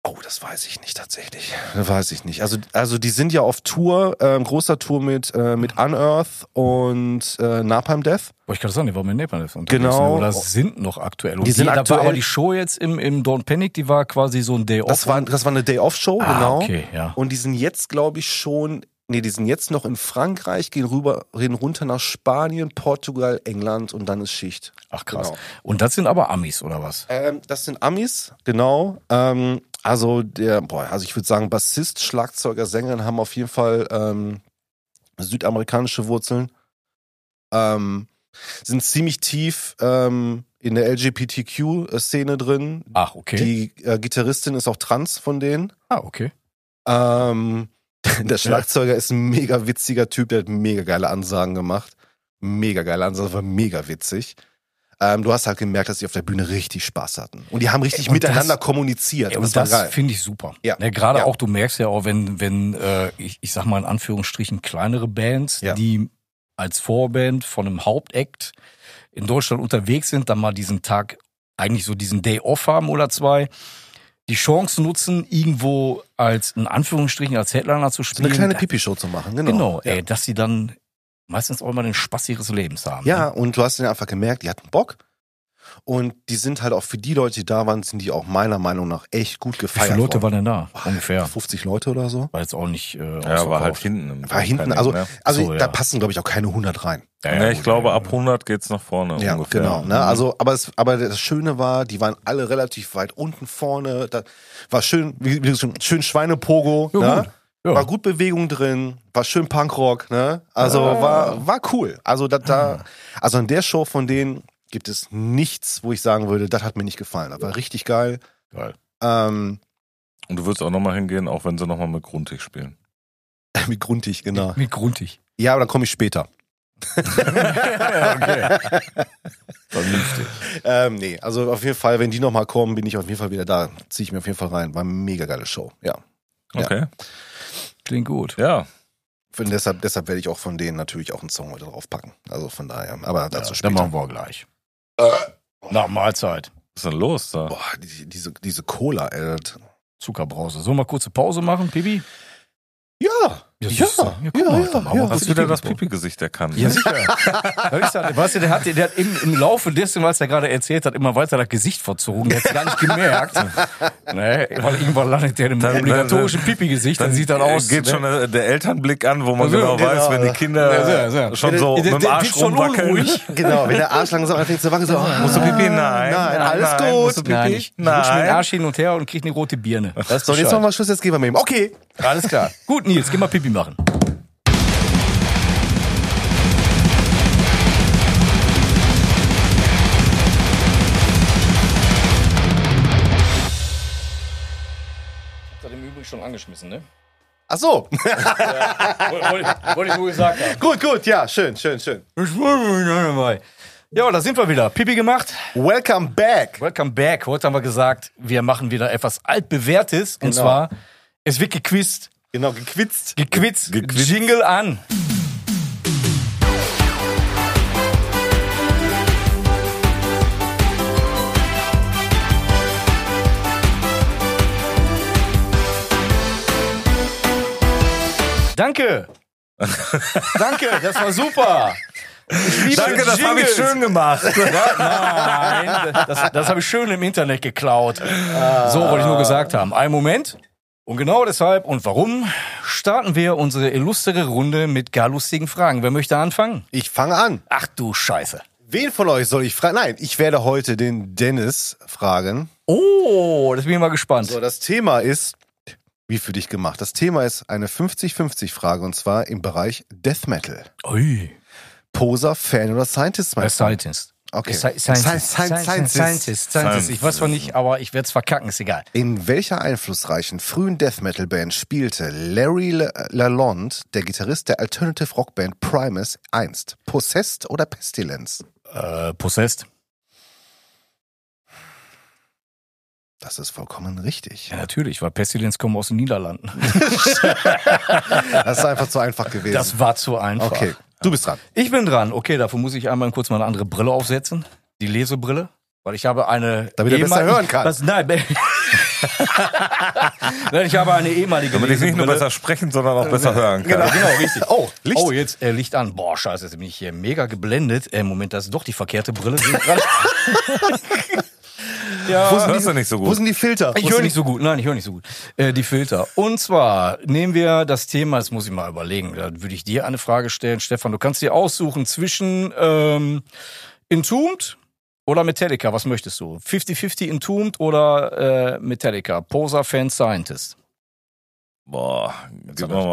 Oh, das weiß ich nicht tatsächlich. Das weiß ich nicht. Also, also die sind ja auf Tour, ähm, großer Tour mit, äh, mit Unearth und äh, Napalm Death. Wollte ich gerade sagen, die waren mit Nepal unterwegs. Genau. Oder sind noch aktuell. Und Die sind da aktuell- aber die Show jetzt im, im Don't Panic, die war quasi so ein Day Off. Das war, das war eine Day-Off-Show, ah, genau. okay, ja. Und die sind jetzt, glaube ich, schon, nee, die sind jetzt noch in Frankreich, gehen rüber, gehen runter nach Spanien, Portugal, England und dann ist Schicht. Ach krass. Genau. Und das sind aber Amis, oder was? Ähm, das sind Amis, genau. Ähm, also der, boah, also ich würde sagen, Bassist, Schlagzeuger, Sängerin haben auf jeden Fall ähm, südamerikanische Wurzeln. Ähm, sind ziemlich tief ähm, in der LGBTQ-Szene drin. Ach, okay. Die äh, Gitarristin ist auch trans von denen. ah, okay. Ähm, der Schlagzeuger ist ein mega witziger Typ, der hat mega geile Ansagen gemacht. Mega geile Ansagen, war mega witzig. Ähm, du hast halt gemerkt, dass sie auf der Bühne richtig Spaß hatten. Und die haben richtig Und miteinander das- kommuniziert. Ja, und das das finde ich super. Ja. Ne, Gerade Ja. auch, du merkst ja auch, wenn, wenn äh, ich, ich sag mal in Anführungsstrichen kleinere Bands, Ja. die als Vorband von einem Hauptakt in Deutschland unterwegs sind, dann mal diesen Tag, eigentlich so diesen Day off haben oder zwei, die Chance nutzen, irgendwo als, in Anführungsstrichen, als Headliner zu spielen. eine kleine Pipi-Show zu machen, genau. Genau, ja. ey, dass sie dann meistens auch immer den Spaß ihres Lebens haben. Ja, ne? und du hast ja einfach gemerkt, die hatten Bock. Und die sind halt auch für die Leute, die da waren, sind die auch meiner Meinung nach echt gut Wie gefeiert viele Leute worden. waren denn da? Ungefähr. 50 Leute oder so. War jetzt auch nicht äh, ja, war halt hinten. Im War hinten, also, ne? also So, da ja. passen, glaube ich, auch keine 100 rein. Ja, Ja, ich gut, glaube, ja, ab 100 geht's nach vorne Ja, ungefähr. genau. Ne? Also, aber es, aber das Schöne war, die waren alle relativ weit unten vorne. Da war schön, wie, wie schon, schön Schweinepogo. Ja, ne? gut. Ja. War gut Bewegung drin, war schön Punkrock. Ne? Also war war cool. Also da, da, also in der Show von denen gibt es nichts, wo ich sagen würde, das hat mir nicht gefallen. Das war richtig geil. Geil. Ähm, Und du würdest auch nochmal hingehen, auch wenn sie nochmal mit Grundig spielen. wie gruntig, genau. Wie gruntig. Ja, aber dann komme ich später. okay. Vernünftig. Ähm, nee, also auf jeden Fall, wenn die nochmal kommen, bin ich auf jeden Fall wieder da. Ziehe ich mir auf jeden Fall rein. War eine mega geile Show. Ja. Ja. Okay. Klingt gut. Ja. Und deshalb, deshalb werde ich auch von denen natürlich auch einen Song heute draufpacken. Also von daher. Aber dazu Ja, später. dann machen wir gleich. Nach Mahlzeit. Was ist denn los da? Boah, die, diese, diese Cola, ey. Zuckerbrause. Sollen wir mal kurze Pause machen, Pibi? Ja, Ja, ja, guck mal, dann machen wir Hast was du wieder Pipi das. Pipi-Gesicht erkannt? Ja, sicher. Ja, ich weißt du, der hat, der hat im, im Laufe dessen, was er gerade erzählt hat, immer weiter das Gesicht verzogen. Der hat gar nicht gemerkt. ne, weil irgendwann landet der im Dann- obligatorischen Pipi-Gesicht, dann, sieht das aus. Geht ne? schon äh, der Elternblick an, wo man Also, genau, genau, weiß, wenn die ja. Kinder Ja, ja, ja. schon Der- so der- mit dem der Arsch rumwackeln. unruhig. Genau, wenn der Arsch langsam anfängt zu wackeln, so, ah, Musst du Pipi? Nein. Nein, alles nein. gut. Musst du Pipi? Nein, ich rutsche mir den Nein. Arsch hin und her und krieg eine rote Birne. Das ist So, jetzt machen wir Schluss, jetzt gehen wir mit ihm. Okay. Alles klar. Gut, Nils, geh mal Pipi machen. Ich im Übrigen schon angeschmissen, ne? Ach so. Wollte wollte ich nur gesagt haben. gut, gut, ja, schön, schön, schön. Ja, da sind wir wieder. Pipi gemacht. Welcome back. Welcome back. Heute haben wir gesagt, wir machen wieder etwas altbewährtes. Und Genau. zwar, es wird gequizt. Genau, gequitzt. Gequitzt. Gequitzt. Jingle an. Danke. Danke, das war super. Ich Danke, das habe ich schön gemacht. Nein, das, das habe ich schön im Internet geklaut. So wollte ich nur gesagt haben. Einen Moment. Und genau deshalb und warum starten wir unsere illustre Runde mit gar lustigen Fragen. Wer möchte anfangen? Ich fange an. Ach du Scheiße. Wen von euch soll ich fragen? Nein, ich werde heute den Dennis fragen. Oh, das bin ich mal gespannt. So, das Thema ist, wie für dich gemacht. Das Thema ist eine 50-50-Frage und zwar im Bereich Death Metal. Ui. Poser, Fan oder Scientist? mein? Scientist. Okay. Sci- Scientist. Scientist. Scientist. Scientist. Scientist. Ich weiß zwar nicht, aber ich werde es verkacken, ist egal. In welcher einflussreichen frühen Death Metal Band spielte Larry Lalonde, der Gitarrist der Alternative Rock Band Primus, einst? Possessed oder Pestilence? Äh, Possessed. Das ist vollkommen richtig. Ja, natürlich, weil Pestilence kommen aus den Niederlanden. Das ist einfach zu einfach gewesen. Das war zu einfach. okay, du bist dran. Ich bin dran. Okay, dafür muss ich einmal kurz mal eine andere Brille aufsetzen. Die Lesebrille. Weil ich habe eine. Damit er besser hören kann. Was, nein, nein, ich habe eine ehemalige Damit ich nicht nur besser sprechen, sondern auch besser hören kann. Genau, genau, richtig. Oh, Licht. Oh, jetzt äh, Licht an. Boah, scheiße, jetzt bin ich hier mega geblendet. Äh, Moment, das ist doch die verkehrte Brille. Ja, Wo sind Hörst die- du nicht so Wo gut? sind die Filter? ich Wo höre nicht so gut. Nein, ich höre nicht so gut. Äh, die Filter. Und zwar nehmen wir das Thema, das muss ich mal überlegen. Da würde ich dir eine Frage stellen. Stefan, du kannst dir aussuchen zwischen ähm, Entombed oder Metallica. Was möchtest du? 50-50 Entombed oder äh, Metallica? Poser, Fan, Scientist. Boah, gib Oh, mir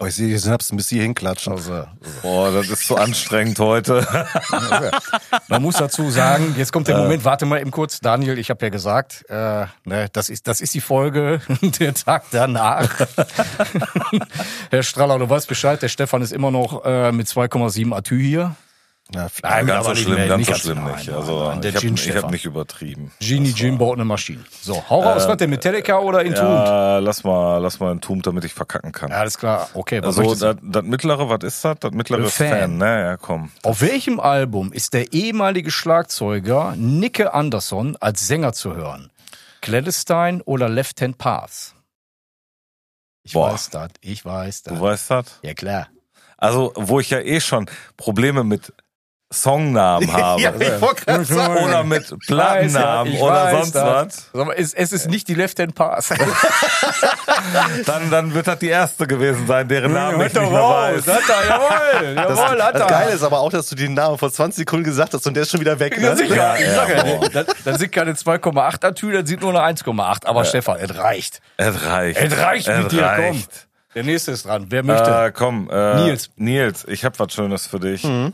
mal. ich sehe die Synapsen bis hier hinklatschen. Also, Boah, das ist so anstrengend heute. Man muss dazu sagen, jetzt kommt der Moment, warte mal eben kurz, Daniel, ich habe ja gesagt, äh, ne, das ist das ist die Folge, der Tag danach. Herr Straller, du weißt Bescheid, der Stefan ist immer noch äh, mit 2,7 Atü hier. Na, Nein, ganz aber so schlimm, ganz so ganz- schlimm nicht. nein, Also nein, ich habe hab nicht übertrieben. Genie Jim baut eine Maschine. So, hau raus, was der Metallica oder Entombed? Ja. Ja, lass mal, lass mal Tum, damit ich verkacken kann. Alles klar, okay. Was also das, das mittlere, was ist das? Das mittlere Äh, ist Fan. Fan. ne? Ja, komm. Auf welchem Album ist der ehemalige Schlagzeuger Nicke Anderson als Sänger zu hören? Clandestine oder Left Hand Path? Ich Boah. weiß das, ich weiß das. Du weißt das? Ja klar. Also, wo ich ja eh schon Probleme mit Songnamen habe. Ja, ich. Oder mit weiß Plattennamen das, ich oder weiß sonst das. Aber es, es ist nicht die Left Hand was. Dann, dann wird das die erste gewesen sein, deren Namen ich nicht mehr weiß. Hat er, jawohl, Das, jawohl, hat das er. Geile ist aber auch, dass du den Namen vor 20 Sekunden gesagt hast und der ist schon wieder weg. Ja, Ne? sicher, Ja, ich ja, sag ja, dann, dann sind keine 2,8 Atü, dann sind nur eine 1,8. Aber Stefan, es reicht. Es reicht. Es reicht mit Es dir, komm. reicht. Der nächste ist dran. Wer möchte? Äh, komm, äh, Nils. Nils, ich hab was Schönes für dich. Mhm.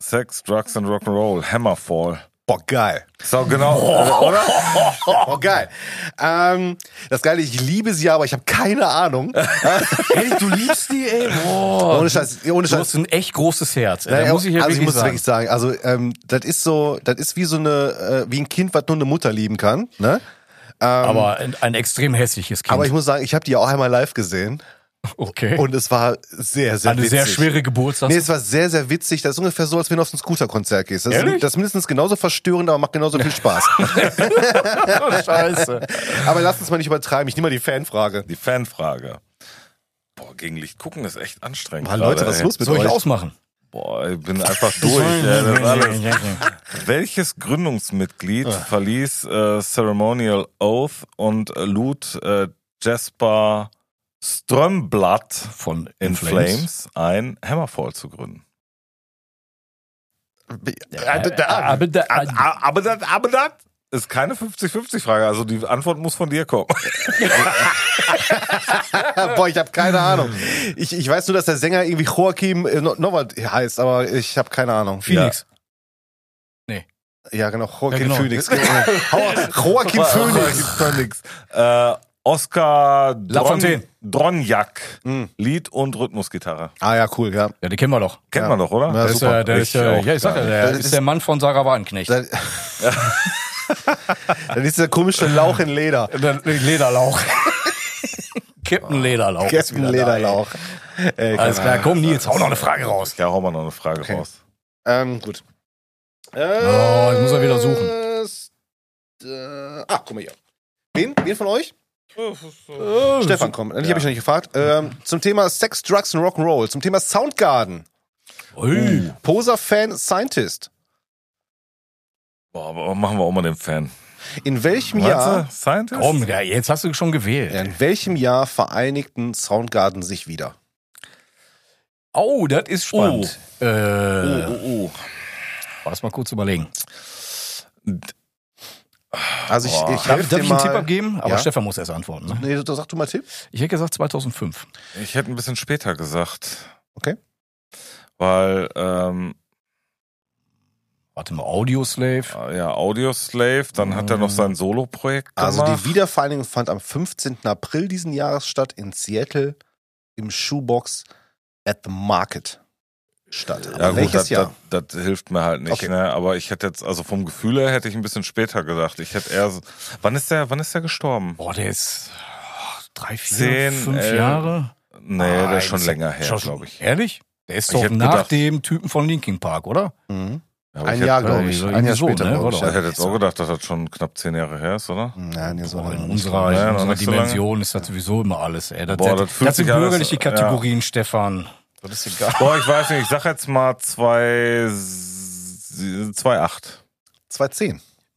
Sex, Drugs and Rock'n'Roll, Hammerfall. Boah, geil. So, genau, oder? Boah, geil. Ähm, das Geile, ich liebe sie, aber ich habe keine Ahnung. Ey, du liebst die, ey. Boah. Ohne Scheiß, ohne Du Scheiß. hast ein echt großes Herz. Ey. Naja, muss ich ja also ich muss sagen. wirklich sagen, also ähm, das ist so, das ist wie so eine, äh, wie ein Kind, was nur eine Mutter lieben kann. Ne? aber ein, ein extrem hässliches Kind. Aber ich muss sagen, ich habe die auch einmal live gesehen okay. und es war sehr, sehr eine witzig. sehr schwere Geburtstag. Nee, es war sehr, sehr witzig. Das ist ungefähr so, als wenn du auf ein Scooter-Konzert gehst. Das Ehrlich? ist, das ist mindestens genauso verstörend, aber macht genauso viel Spaß. Scheiße. aber lass uns mal nicht übertreiben. Ich nehme mal die Fanfrage. Die Fanfrage. Boah, gegen Licht gucken ist echt anstrengend. Mann, Leute, was ist los mit Soll ich euch? ausmachen? Boah, ich bin einfach durch. ja, das ist alles. Welches Gründungsmitglied verließ äh, Ceremonial Oath und äh, lud äh, Jasper Strömblatt Von in Flames ein, Hammerfall zu gründen? Ja, da- aber da, Aber, aber das, aber das ist keine 50-50-Frage. Also die Antwort muss von dir kommen. Boah, ich habe keine Ahnung. Ich, ich weiß nur, dass der Sänger irgendwie Joachim äh, heißt, aber ich habe keine Ahnung. Phoenix. Ja, genau, Joachim Ja, genau. Phoenix. Joachim Phoenix. Phoenix. Äh, Oscar Lafontaine. Dronjak, Mhm. Lied und Rhythmusgitarre. Ah ja, cool, ja. Ja, die kennen wir doch. Kennt Ja. man doch, oder? Ja, Der ist, super. äh, der Ich ist, äh, auch ja, ich sag ja, der nicht. ist der Mann von Sarah Wagenknecht. Dann, dann ist der komische Lauch in Leder. Der Lederlauch. Captain Lederlauch. ist Captain wieder da, Lederlauch. Ey. Alles klar, komm Nils, hau noch eine Frage raus. Ja, hau mal noch eine Frage Okay. raus. Ähm, gut. Äh, Oh, ich muss er wieder suchen. Äh, ah, guck mal hier. Wen? Wen von euch? Äh, Stefan, komm. Ich habe ich noch nicht gefragt. Ähm, zum Thema Sex, Drugs und Rock'n'Roll. Zum Thema Soundgarden. Ui. Poser-Fan, Scientist. Boah, aber machen wir auch mal den Fan. In welchem Meinst Jahr? Scientist? Komm, ja, jetzt hast du schon gewählt. in welchem Jahr vereinigten Soundgarden sich wieder? Oh, das ist spannend. Äh, Oh, oh, oh. Lass mal kurz überlegen. Also ich, Boah. ich Darf, darf dir ich einen mal. Tipp abgeben? Aber Ja. Stefan muss erst antworten. Ne? Nee, da sag du mal Tipp. Ich hätte gesagt 2005. Ich hätte ein bisschen später gesagt. Okay. Weil, ähm, Warte mal, Audioslave. ja, Audioslave, dann hat er noch sein Solo-Projekt Also die Wiedervereinigung fand am 15. April diesen Jahres statt in Seattle im Shoebox at the Market statt. ja, Aber gut, welches das, Jahr? Das, das hilft mir halt nicht, Okay. ne? Aber ich hätte jetzt, also vom Gefühl her hätte ich ein bisschen später gedacht. Ich hätte eher, so- wann ist der, wann ist der gestorben? Boah, der ist oh, drei, vier, Zehn, fünf elf. Jahre. Nee, der ist schon länger her, glaube ich. Ehrlich? Der ist Ich doch hätte nach gedacht- dem Typen von Linkin Park, oder? Mhm. Ja, Ein Jahr, glaube ich. Ein Jahr so, später, ne? ich. Oder- Ich hätte jetzt auch gedacht, dass das schon knapp zehn Jahre her ist, oder? Nein, so Boah, in unserer, Ja, in unserer nicht so. Dimension ist das sowieso immer alles. Ey. Das, Boah, das, das das sind sich alles- bürgerliche ja. Kategorien, Stefan. Das ist egal. Boah, ich weiß nicht, ich sag jetzt mal zwei, zwei acht.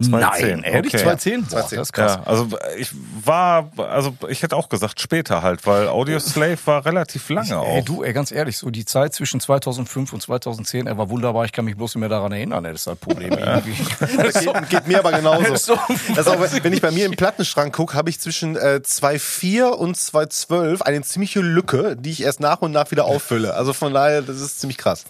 2010. 2010, Nein, ehrlich? okay. 2010? Boah, 2010. das ist krass. Ja, also ich war, also ich hätte auch gesagt später halt, weil Audio Slave war relativ lange auch. Ey, du, ey, ganz ehrlich, so die Zeit zwischen 2005 und 2010, er war wunderbar, ich kann mich bloß nicht mehr daran erinnern, ey, das ist das Problem irgendwie. Das geht, geht mir aber genauso. So. Das auch, wenn ich bei mir im Plattenschrank gucke, habe ich zwischen äh, 2.4 und 2.12 eine ziemliche Lücke, die ich erst nach und nach wieder auffülle. Also von daher, das ist ziemlich krass.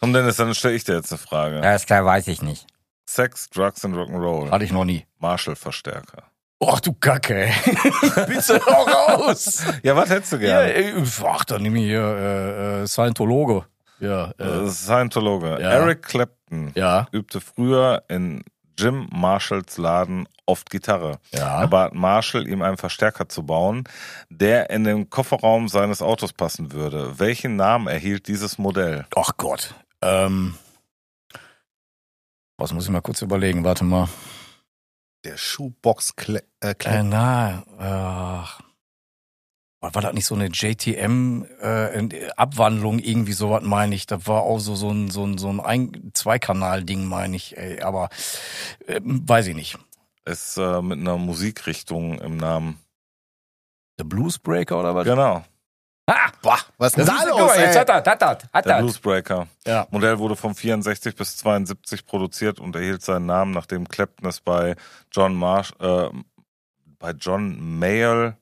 Und Dennis, dann stelle ich dir jetzt eine Frage. ist klar, weiß ich nicht. Sex, Drugs and Rock'n'Roll. Hatte ich noch nie. Marshall-Verstärker. Och, du Kacke, ey. Bitte auch raus. Ja, was hättest du Ja, gerne? ey, ach, dann nehme ich hier äh, äh, Scientologe. Ja, äh, Äh, Scientologe. Ja. Eric Clapton ja, übte früher in Jim Marshalls Laden oft Gitarre. ja. Er bat Marshall, ihm einen Verstärker zu bauen, der in den Kofferraum seines Autos passen würde. Welchen Namen erhielt dieses Modell? Ach Gott. Ähm, was muss ich mal kurz überlegen? Warte mal. Der Shoebox Kle äh, Äh, na, ach. War das nicht so eine JTM-Abwandlung, irgendwie sowas, meine ich? Das war auch so, so ein, so ein, so ein, ein Zweikanal-Ding, meine ich, ey. Aber äh, weiß ich nicht. Ist äh, mit einer Musikrichtung im Namen. The Bluesbreaker oder was? Genau, Ah, Boah, was ist denn da los, jetzt ey? hat er, hat er, hat der er. Bluesbreaker. Ja. Modell wurde von 64 bis 72 produziert und erhielt seinen Namen, nachdem Clapton es bei John Marsh, äh, bei John Mayall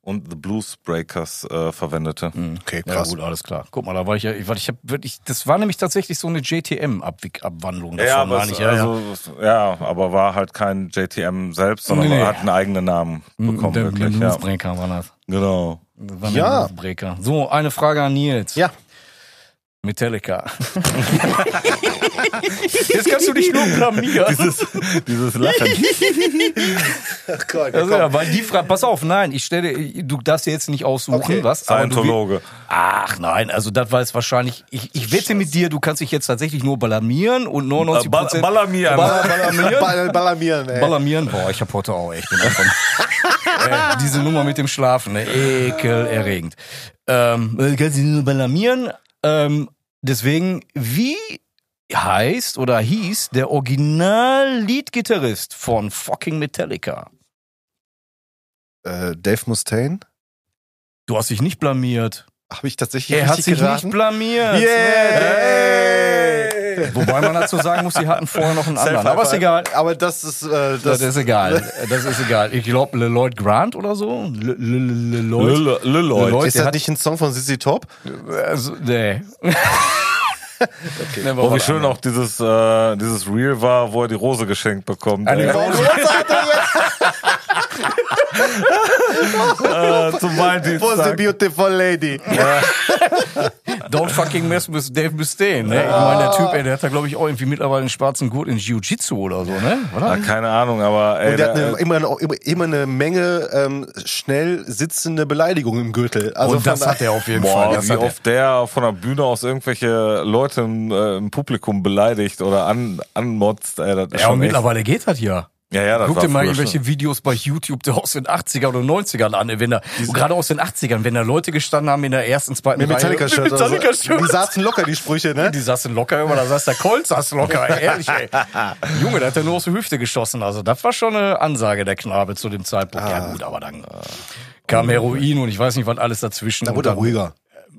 und The Bluesbreakers äh, verwendete. Hm. Okay, Ja krass. gut, alles klar. Guck mal, da war ich ja, ich, war- ich habe wirklich, das war nämlich tatsächlich so eine JTM-Abwandlung Ja, aber, meine es, ich. Ja, ja. also, ja, aber war halt kein JTM selbst, sondern Nee, hat einen eigenen Namen bekommen, der, wirklich. der Ja. Bluesbreaker war das. Genau. das war Ja. Bluesbreaker. So, eine Frage an Nils. Ja. Metallica. Jetzt kannst du dich nur blamieren. Dieses, dieses Lachen. Ach Gott, Also, ja, weil die Frage, pass auf, nein, ich stelle, du darfst dir jetzt nicht aussuchen, Okay. was? Scientologe. Ach nein, also das war jetzt wahrscheinlich, ich, ich wette mit dir, du kannst dich jetzt tatsächlich nur blamieren und 99 Äh, Ball- Ballamieren. Ball- Ballamieren. Ball, Ballamieren, ey. Ballamieren, boah, ich hab heute auch echt äh, diese Nummer mit dem Schlafen, ne? ekelerregend. Ähm, äh, kannst du nur ballamieren. Ähm, deswegen, wie heißt oder hieß der Original-Lead-Gitarrist von fucking Metallica? Äh, Dave Mustaine? Du hast dich nicht blamiert. Habe ich tatsächlich Er hat sich geraten? nicht blamiert. Yeah! Wobei man dazu sagen muss, sie hatten vorher noch einen anderen. Aber ist egal. Aber das ist, äh, Das, das, ist egal. Das ist egal. Ich glaube, LeLoid Grant oder so. Lilleoid. Lilleoid. ist das hat- nicht ein Song von Sissy Top? Also, nee. okay. Oh, wie schön auch dieses, äh, dieses Reel war, wo er die Rose geschenkt bekommt. Eine. Rose. Äh, zum Was a beautiful lady. Don't fucking mess with Dave Mustaine. Ne? Ich meine, der Typ, ey, der hat da, glaube ich, auch irgendwie mittlerweile einen schwarzen Gurt in Jiu-Jitsu oder so, ne? Oder? Ah, keine Ahnung, aber ey, Und der hat der- eine, immer, eine, immer, immer eine Menge ähm, schnell sitzende Beleidigungen im Gürtel. Also Und das hat er auf jeden Fall. Boah, Das wie hat oft der von der Bühne aus irgendwelche Leute im, äh, im Publikum beleidigt oder an, anmotzt. Ey, das ist Ja, und echt- mittlerweile geht das hier. Ja, ja, das Guck dir mal irgendwelche schon. Videos bei YouTube aus den 80er oder 90ern an, wenn da, gerade aus den 80ern, wenn da Leute gestanden haben in der ersten, zweiten mit Reihe. Metallica-Shirt. Mit oder so. Metallica-Shirt. Die saßen locker, die Sprüche, ne? Die saßen locker immer, da saß der Colt, saß locker, ehrlich, ey. Junge, der hat ja nur aus der Hüfte geschossen. Also, das war schon eine Ansage, der Knabe zu dem Zeitpunkt. Ja, gut, aber dann kam Heroin und ich weiß nicht, was alles dazwischen. Da wurde er ruhiger.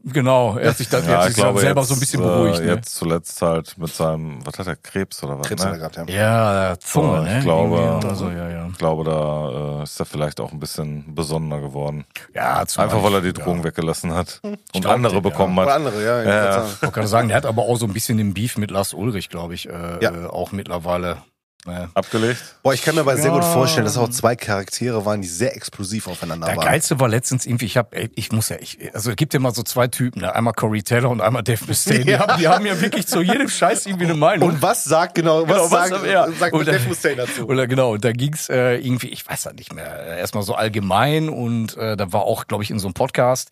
Genau, er hat sich dann, er Ja, hat ich sich glaube, selber jetzt, so ein bisschen äh, beruhigt. ne? Jetzt zuletzt halt mit seinem, was hat er, Krebs oder was? Krebs hat er ne? gehabt, ja. Ja, Zunge, ne? ich glaube- so, ja, ja. Ich glaube, da äh, ist er vielleicht auch ein bisschen besonderer geworden. Ja, zumal Einfach weil er die Drogen weggelassen hat und glaub, andere ja. bekommen Oder hat. andere, ja. ich Ja, wollte ja. sagen. Ich wollte gerade sagen, der hat aber auch so ein bisschen den Beef mit Lars Ulrich, glaube ich, äh, Ja. äh, auch mittlerweile. Ne. Abgelegt? Boah, ich kann mir aber sehr gut Ja. vorstellen, dass auch zwei Charaktere waren, die sehr explosiv aufeinander Der waren. geilste war letztens irgendwie, ich hab, ey, ich muss ja, ich, also es gibt ja mal so zwei Typen, ne? einmal Corey Taylor und einmal Dave Mustaine. Die, Ja. haben, die haben ja wirklich zu jedem Scheiß irgendwie eine Meinung. Und was sagt genau, was Genau, was- sagt, ja. sagt Und- Dave Mustaine dazu? Oder genau, und da ging's äh, irgendwie, ich weiß ja nicht mehr, äh, erstmal so allgemein und äh, da war auch, glaube ich, in so einem Podcast.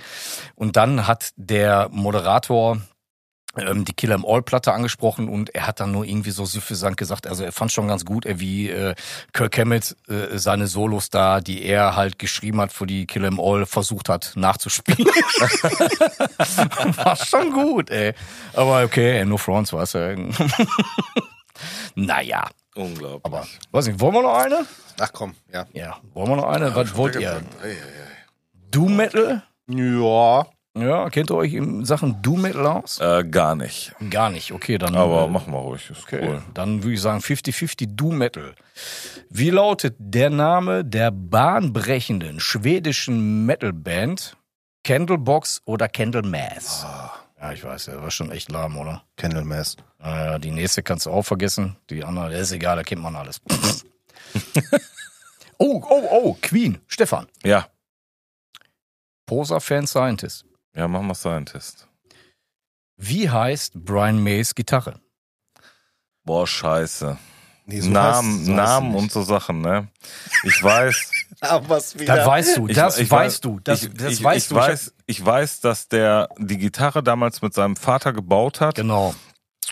Und dann hat der Moderator ähm, die Killer im All-Platte angesprochen und er hat dann nur irgendwie so süffisant gesagt, also er fand schon ganz gut, wie äh, Kirk Hammett äh, seine Solos da, die er halt geschrieben hat für die Killer im All, versucht hat nachzuspielen. War schon gut, ey. Aber okay, no fronts, weißt du. naja, Unglaublich. aber weiß nicht, wollen wir noch eine? Ach komm, ja. Ja, wollen wir noch eine? Was wollt ihr? Ei, ei, Doom Metal? Ja. Ja, kennt ihr euch in Sachen Doom Metal aus? Äh, gar nicht. Gar nicht, okay, dann. Aber äh, machen wir ruhig, ist Okay, cool. dann würde ich sagen 50-50 Doom Metal. Wie lautet der Name der bahnbrechenden schwedischen Metalband Candlebox oder Candlemass? Ja, ich weiß, der war schon echt lahm, oder? Candlemass. Naja, die nächste kannst du auch vergessen. Die andere, der ist egal, da kennt man alles. oh, oh, oh, Queen, Stefan. Ja, Poser Fan Scientist. Ja, machen wir Scientist. Wie heißt Brian Mays Gitarre? Boah, scheiße. Nee, so Namen, heißt- so Namen und so Sachen, ne? Ich weiß, Aber was wieder. Das weißt du, ich, das ich weißt weiß, du, das, ich, das ich, weißt ich du. Ich Weiß, ich weiß, dass der die Gitarre damals mit seinem Vater gebaut hat Genau.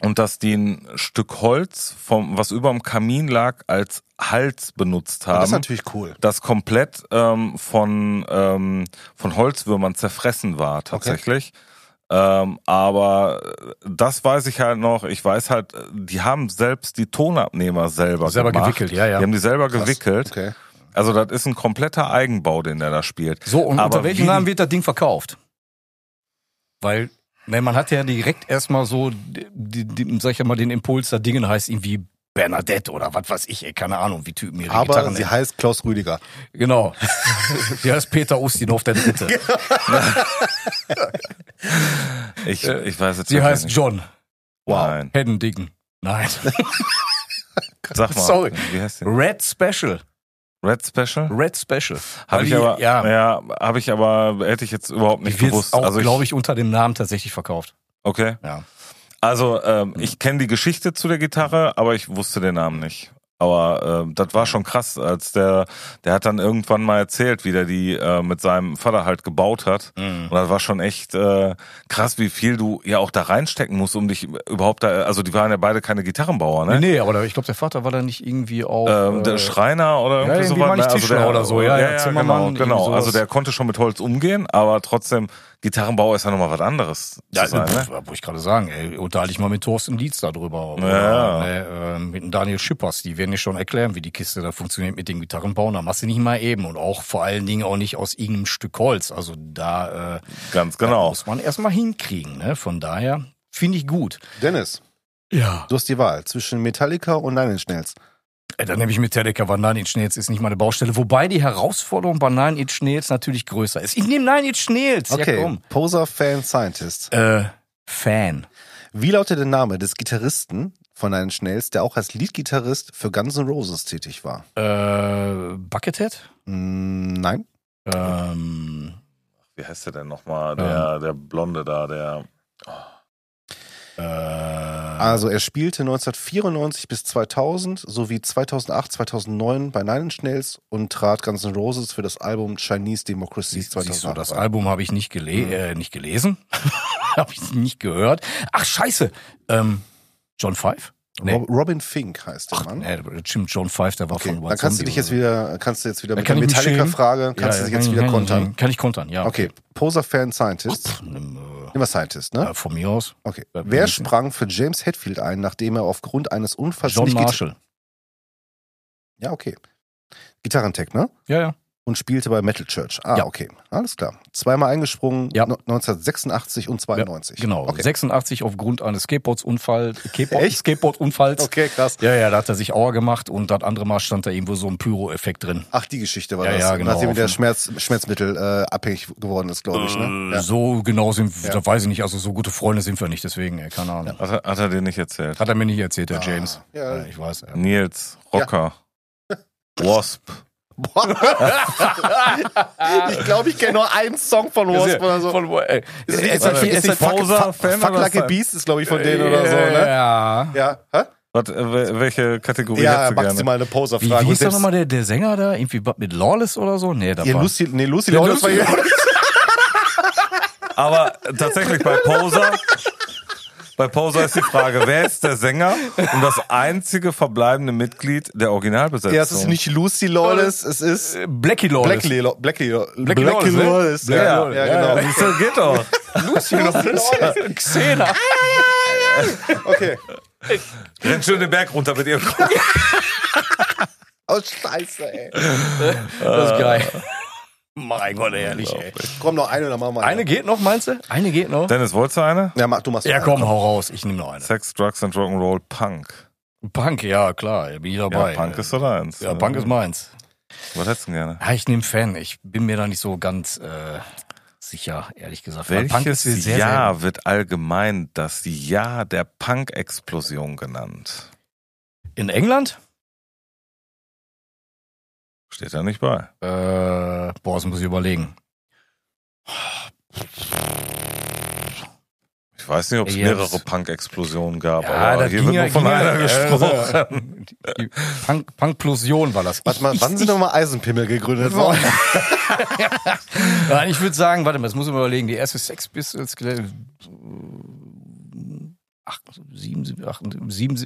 Und dass die ein Stück Holz, vom, was über dem Kamin lag, als Hals benutzt haben. das ist natürlich cool. das komplett ähm, von, ähm, von Holzwürmern zerfressen war tatsächlich. Ähm, aber das weiß ich halt noch. Ich weiß halt, die haben selbst die Tonabnehmer selber, Selber gemacht. gewickelt, ja, ja. Die haben die selber Krass. gewickelt. Okay. Also das ist ein kompletter Eigenbau, den der da spielt. So, und Aber unter welchem Namen wird das Ding verkauft? Weil, ne, man hat ja direkt erstmal so, die, die, sag ich ja mal, den Impuls, da Dingen heißt irgendwie Bernadette oder was weiß ich, ey, keine Ahnung, wie Typen ihre Aber Gitarren sie nennen. heißt Klaus Rüdiger. Genau. sie heißt Peter Ustinov, der Dritte. Ich, ich weiß jetzt Sie heißt nicht. John Nein. Heddendicken. Nein. Sag mal. Sorry. Wie heißt die? Red Special. Red Special? Red Special. Habe ich die- aber, ja, ja, habe ich aber, hätte ich jetzt überhaupt nicht die gewusst. auch, also glaube ich, unter dem Namen tatsächlich verkauft. Okay. Ja. Also ähm, ich kenne die Geschichte zu der Gitarre, aber ich wusste den Namen nicht. Aber ähm, das war schon krass, als der, der hat dann irgendwann mal erzählt, wie der die äh, mit seinem Vater halt gebaut hat. Mhm. Und das war schon echt äh, krass, wie viel du ja auch da reinstecken musst, um dich überhaupt da, also die waren ja beide keine Gitarrenbauer, ne? Nee, nee, aber ich glaube, der Vater war da nicht irgendwie auch. Ähm, der äh, Schreiner oder irgendwie irgendwie sowas. ne? Tischler der, oder so, ja, ja, ja Zimmermann, genau, genau. Also der konnte schon mit Holz umgehen, aber trotzdem, Gitarrenbauer ist ja nochmal was anderes Ja, zu sein, ne? pf, wollte ich gerade sagen, ey, unterhalte ich mal mit Thorsten Dietz darüber. Oder, Ja. ne, äh, mit Daniel Schippers, die werden dir schon erklären, wie die Kiste da funktioniert mit dem Gitarrenbauen. Da machst du nicht mal eben und auch vor allen Dingen auch nicht aus irgendeinem Stück Holz. Also da, äh, Ganz da genau. muss man erstmal hinkriegen. Ne? Von daher finde ich gut. Dennis, Ja. du hast die Wahl zwischen Metallica und Nine Inch Nails. Äh, Dann nehme ich Metallica, weil Nine Inch Nails ist nicht meine Baustelle. Wobei die Herausforderung bei Nine Inch Nails natürlich größer ist. Ich nehme Nine Inch Nails. Okay, Ja, komm. Poser, Fan, Scientist. Äh, Fan. Wie lautet der Name des Gitarristen von Nine Inch Nails, der auch als Leadgitarrist für Guns N' Roses tätig war? Äh, Buckethead? Mm, nein. Ähm, Wie heißt der denn nochmal? Der, der Blonde da, der. Äh, Also er spielte 1994 bis 2000 sowie 2008, 2009 bei Nine Inch Nails und trat Guns N' Roses für das Album Chinese Democracy Siehst, siehst du, 2008 das. Album habe ich nicht, gele äh, nicht gelesen. habe ich nicht gehört. Ach, scheiße. Ähm, John Five? Nee. Rob- Robin Fink heißt der Ach, Mann. nee, stimmt, John Five, der war Okay, von dann White kannst du Zombie dich jetzt wieder, kannst du jetzt wieder Da mit der. Metallica-Frage, kannst Ja, du dich ja, jetzt wieder kontern. Kann ich kontern, ja. Okay, Poser, Fan, Scientist. Nimm, äh, Immer Scientist, ne? äh, von mir aus. Okay. Ja, Wer sprang für James Hetfield ein, nachdem er aufgrund eines Unfalls John Marshall. Ja, okay. Gitarrentech, ne? Ja, ja. Und spielte bei Metal Church. Ah, Ja. okay. Alles klar. Zweimal eingesprungen, Ja. no- 1986 und 92. Genau. Okay. 86 aufgrund eines Skateboardunfalls. Skateboard, Echt? Skateboardunfalls. Okay, krass. Ja, ja, da hat er sich Auer gemacht und das andere Mal stand da irgendwo so ein Pyro-Effekt drin. Ach, die Geschichte war Ja, das. ja, genau. Nachdem der Schmerz, Schmerzmittel äh, abhängig geworden ist, glaube ich. Ne? Äh, Ja. So genau sind, Ja. da weiß ich nicht, also so gute Freunde sind wir nicht, deswegen, ey, keine Ahnung. Hat er, hat er dir nicht erzählt? Hat er mir nicht erzählt, der Ah, James. ja. Ja, ich weiß. Ja. Nils, Rocker, Wasp. ich glaube, ich kenne nur einen Song von Wasp oder so. Von, ey, Ist, ist, Warte, nicht- ist, nicht Fuck, Poser, fuck, fuck Like a? Beast ist, glaube ich, von denen oder so, ne? Ja. Ja, hä? Was, äh, wel- welche Kategorie Ja, hättest du gerne? sie mal eine Wie, Poser-Frage. wie hieß doch selbst- nochmal der, der Sänger da? Irgendwie mit Lawless oder so? Nee, da Ja, war... Lucy, nee, Lucy Ja, Lawless war hier. Aber tatsächlich bei Poser, bei Poser ist die Frage, wer ist der Sänger und das einzige verbleibende Mitglied der Originalbesetzung? Ja, es ist nicht Lucy Lawless, es ist Äh, Blackie Lawless. Blackie Law- Blackie Law- Blackie Blackie Lawless, ne? Lawless. Blackie Ja, Lawless, ja, ja, genau. Du, geht doch. Lucy Lawless. Xena. Okay. Renn schön den Berg runter mit ihr. Oh, scheiße, ey. Das ist geil. Mein Gott, ehrlich, ey. Komm, noch eine, dann machen wir Eine geht noch, meinst du? Eine geht noch? Dennis, wolltest du eine? Ja, mach, du machst Ja, komm, hau raus. Ich nehme noch eine. Sex, Drugs and Rock'n'Roll, Punk. Punk, ja, klar, bin ich Ja, dabei. Punk ist so deins. Ja, Punk ist meins. Was hättest du denn gerne? Ja, ich nehme Fan. Ich bin mir da nicht so ganz äh, sicher, ehrlich gesagt. Weil Welches ist sehr, Jahr wird allgemein das Jahr der Punk-Explosion genannt? Sehr, in England? Steht da nicht bei. Äh, boah, das muss ich überlegen. Ich weiß nicht, ob es Ja, mehrere Punk-Explosionen gab, Ja, aber hier ging wird ja- nur von einer äh, gesprochen. Die Punk, Punkplosion war das. Warte mal, wann sind nochmal Eisenpimmel gegründet worden? Nein, ich würde sagen, warte mal, das muss ich mal überlegen. Die erste Sex Pistols, äh, 77,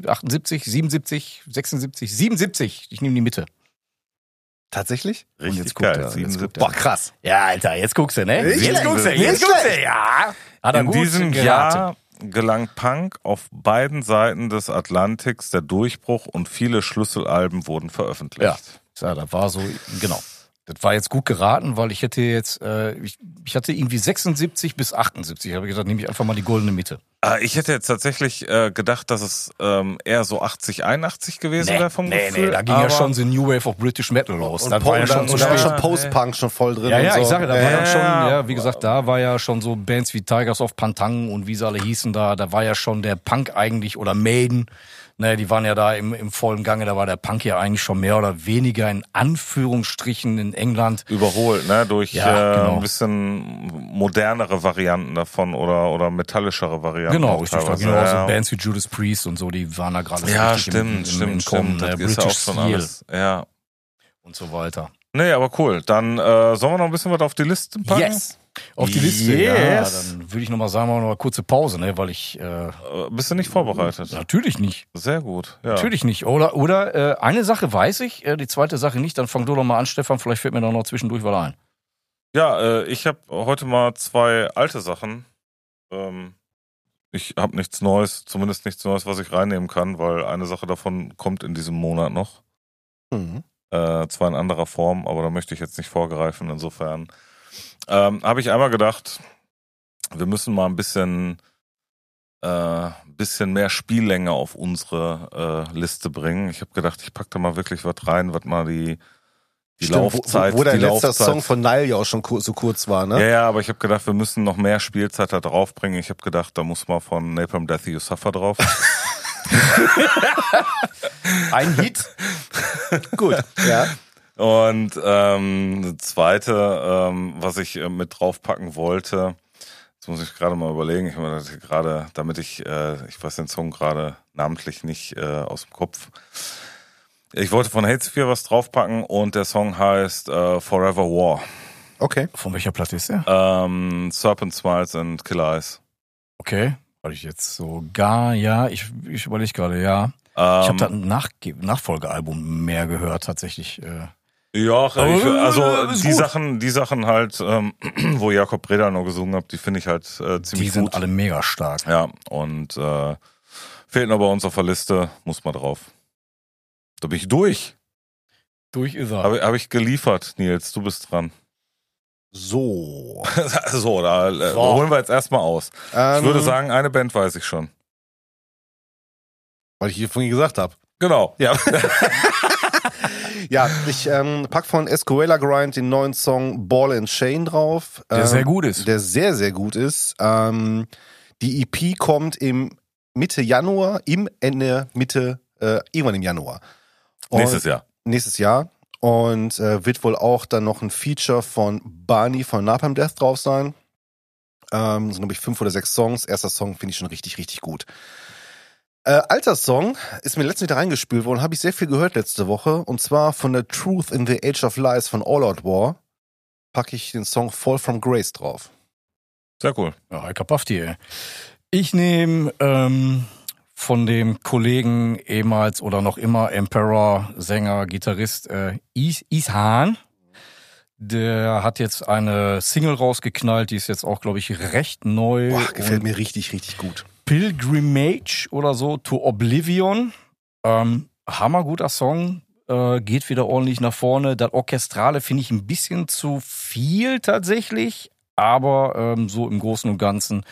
78, 77, 76, 77. Ich nehme die Mitte. Tatsächlich? Und Richtig jetzt guckt geil. er, jetzt 77. guckt Boah, krass. Ja, Alter, jetzt guckst du, ne? Jetzt schlecht. guckst du, jetzt guckst du, ja. Hat er In gut diesem geraten. Jahr gelang Punk auf beiden Seiten des Atlantiks der Durchbruch und viele Schlüsselalben wurden veröffentlicht. Ja. Ja, das war so, genau. Das war jetzt gut geraten, weil ich hätte jetzt, äh, ich, ich hatte irgendwie 76 bis 78. Ich habe gesagt, nehme ich einfach mal die goldene Mitte. Äh, Ich hätte jetzt tatsächlich äh, gedacht, dass es ähm, eher so 80, 81 gewesen wäre vom nee, Gefühl. nee, da ging ja aber- schon the New Wave of British Metal los. Und, Po- war ja schon da, da spät. schon Post-Punk schon voll drin. Ja, und ja, so. ich sage, da war Ja, dann schon, ja. ja, wie gesagt, da war ja schon so Bands wie Tigers of Pantang und wie sie alle hießen da, da war ja schon der Punk eigentlich oder Maiden, Naja, die waren ja da im, im vollen Gange, da war der Punk ja eigentlich schon mehr oder weniger in Anführungsstrichen in England. Überholt, ne? Durch Ja, äh, genau. ein bisschen modernere Varianten davon oder, oder metallischere Varianten. Genau, richtig. Da genau, ja, so. Bands wie Judas Priest und so, die waren da gerade so Ja, richtig stimmt, im, im, stimmt, im Kommen, stimmt. ne? Das ist ja auch British schon Steel alles. Ja. und so weiter. Nee, aber cool. Dann äh, sollen wir noch ein bisschen was auf die Liste packen? Auf die Liste, Yes. ja, dann würde ich nochmal sagen, machen wir noch eine kurze Pause, ne, weil ich, äh, Äh, bist du nicht vorbereitet? natürlich nicht. Sehr gut. Ja. Natürlich nicht. Oder, oder äh, eine Sache weiß ich, äh, die zweite Sache nicht. Dann fang du doch mal an, Stefan. Vielleicht fällt mir da noch zwischendurch was ein. Ja, äh, ich habe heute mal zwei alte Sachen. Ähm, ich habe nichts Neues, zumindest nichts Neues, was ich reinnehmen kann, weil eine Sache davon kommt in diesem Monat noch. Mhm. Äh, zwar in anderer Form, aber da möchte ich jetzt nicht vorgreifen. Insofern ähm, habe ich einmal gedacht, wir müssen mal ein bisschen, äh, bisschen mehr Spiellänge auf unsere äh, Liste bringen. Ich habe gedacht, ich pack da mal wirklich was rein, was mal die, die Stimmt, Laufzeit, wo, wo letzter Laufzeit Song von Nile ja auch schon kur so kurz war, ne? ja, ja, aber ich habe gedacht, wir müssen noch mehr Spielzeit da draufbringen. Ich habe gedacht, da muss mal von Napalm Death You Suffer drauf. Ein Hit. Gut. Ja. Und ähm, das zweite, ähm, was ich äh, mit draufpacken wollte, jetzt muss ich gerade mal überlegen, ich meine, gerade, damit ich, äh, ich weiß den Song gerade namentlich nicht äh, aus dem Kopf. Ich wollte von Hate Sphere was draufpacken und der Song heißt äh, Forever War. Okay. Von welcher Platte ist der? Ähm, Serpent Smiles and Killer Eyes. Okay. Weil ich jetzt so gar, ja, ich, ich überlege gerade, ja. Ich Ähm, habe da ein Nach Nachfolgealbum mehr gehört, tatsächlich. Äh, Ja, ich, also äh, ist die gut. Sachen, die Sachen halt, ähm, wo Jakob Breda noch gesungen hat, die finde ich halt äh, die ziemlich sind gut. alle mega stark. Ja, und äh, fehlt noch bei uns auf der Liste, muss mal drauf. Da bin ich durch. Durch ist er. Habe hab ich geliefert, Nils, du bist dran. So. so, da äh, So. holen wir jetzt erstmal aus. Ich Ähm, würde sagen, eine Band weiß ich schon. Weil ich hier vorhin gesagt habe. Genau. Ja. ja, ich ähm, pack von Escuela Grind den neuen Song Ball and Chain drauf. Der ähm, sehr gut ist. Der sehr, sehr gut ist. Ähm, die EP kommt im Mitte Januar, im Ende, Mitte, äh, irgendwann im Januar. Und- Nächstes Jahr. nächstes Jahr. Und äh, wird wohl auch dann noch ein Feature von Barney von Napalm Death drauf sein. Ähm, sind, glaube ich, fünf oder sechs Songs. Erster Song finde ich schon richtig, richtig gut. Äh, alter Song ist mir letztens wieder reingespült worden, habe ich sehr viel gehört letzte Woche. Und zwar von der Truth in the Age of Lies von All Out War packe ich den Song Fall from Grace drauf. Sehr cool. Ja, Heika Pafti, ey. Ich nehme ähm, von dem Kollegen ehemals oder noch immer Emperor, Sänger, Gitarrist äh, Is Ishan. Der hat jetzt eine Single rausgeknallt, die ist jetzt auch, glaube ich, recht neu. Boah, gefällt mir richtig, richtig gut. Pilgrimage oder so to Oblivion. Ähm, hammerguter Song. Äh, geht wieder ordentlich nach vorne. Das Orchestrale finde ich ein bisschen zu viel tatsächlich. Aber ähm, so im Großen und Ganzen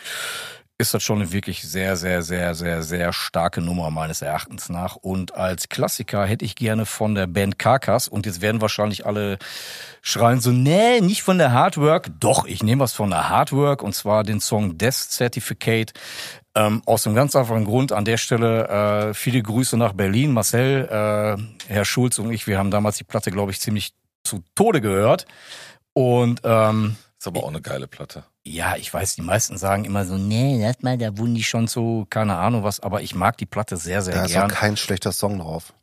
ist das schon eine wirklich sehr, sehr, sehr, sehr, sehr starke Nummer meines Erachtens nach. Und als Klassiker hätte ich gerne von der Band Carcass, und jetzt werden wahrscheinlich alle schreien so, nee, nicht von der Hardwork. Doch, ich nehme was von der Hardwork, und zwar den Song Death Certificate. Ähm, aus einem ganz einfachen Grund an der Stelle äh, viele Grüße nach Berlin. Marcel, äh, Herr Schulz und ich, wir haben damals die Platte, glaube ich, ziemlich zu Tode gehört. Und ähm, Ist aber auch eine geile Platte. ja, ich weiß, die meisten sagen immer so, nee, lass mal, da wurden die schon so, keine Ahnung was, aber ich mag die Platte sehr, sehr Da ist auch gern. kein schlechter Song drauf.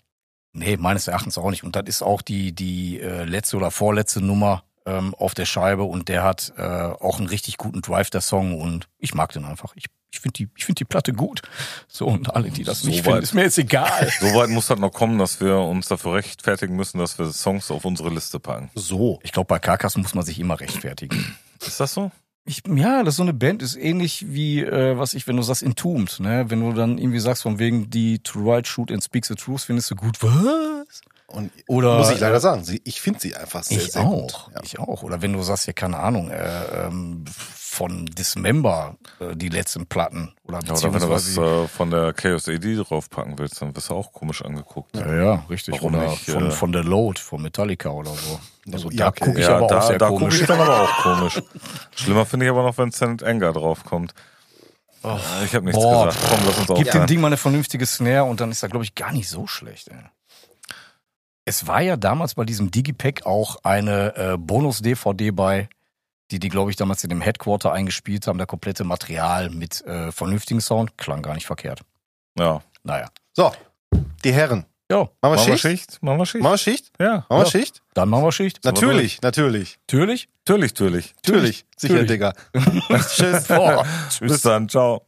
Nee, meines Erachtens auch nicht. Und das ist auch die, die äh, letzte oder vorletzte Nummer ähm, auf der Scheibe und der hat äh, auch einen richtig guten Drive, der Song, und ich mag den einfach. Ich, ich finde die, ich find die Platte gut. So, und alle, die das So nicht weit. finden, ist mir jetzt egal. So weit muss das noch kommen, dass wir uns dafür rechtfertigen müssen, dass wir Songs auf unsere Liste packen. So. Ich glaube, bei Karkas muss man sich immer rechtfertigen. Ist das so? Ich, ja, das ist so eine Band, ist ähnlich wie, äh, was ich, wenn du sagst, Entombed, ne? Wenn du dann irgendwie sagst, von wegen die To Write, Shoot and Speak the Truth, findest du gut, was? Und Oder muss ich leider sagen, sie, ich finde sie einfach sehr, ich sehr auch, gut. Ja. ich auch. Oder wenn du sagst, ja, keine Ahnung, äh, ähm, von Dismember, äh, die letzten Platten. Oder Ja, oder wenn du was äh, von der Chaos AD draufpacken willst, dann wirst du auch komisch angeguckt. ja, ja, richtig. Warum oder nicht, von, äh, von The Load, von Metallica oder so. Also Ja, da okay. gucke ich ja, aber da, auch sehr da gucke komisch. ich dann aber auch komisch. Schlimmer finde ich aber noch, wenn St. Anger draufkommt. Ich habe nichts Boah, gesagt. Komm, lass uns Gib dem Ding mal eine vernünftige Snare und dann ist er, glaube ich, gar nicht so schlecht. Ey. Es war ja damals bei diesem Digipack auch eine äh, Bonus-DVD bei, die die, glaube ich, damals in dem Headquarter eingespielt haben. Der komplette Material mit äh, vernünftigen Sound. Klang gar nicht verkehrt. Ja. Naja. So, die Herren. Ja, Machen wir Machen wir Schicht? Schicht? Machen wir Schicht? Machen wir Schicht? Ja. Machen wir Ja. Schicht? dann machen wir Schicht. Natürlich, natürlich. Natürlich. Natürlich, natürlich. Natürlich. Sicher. Digga. Tschüss. Boah. Bis dann. Ciao.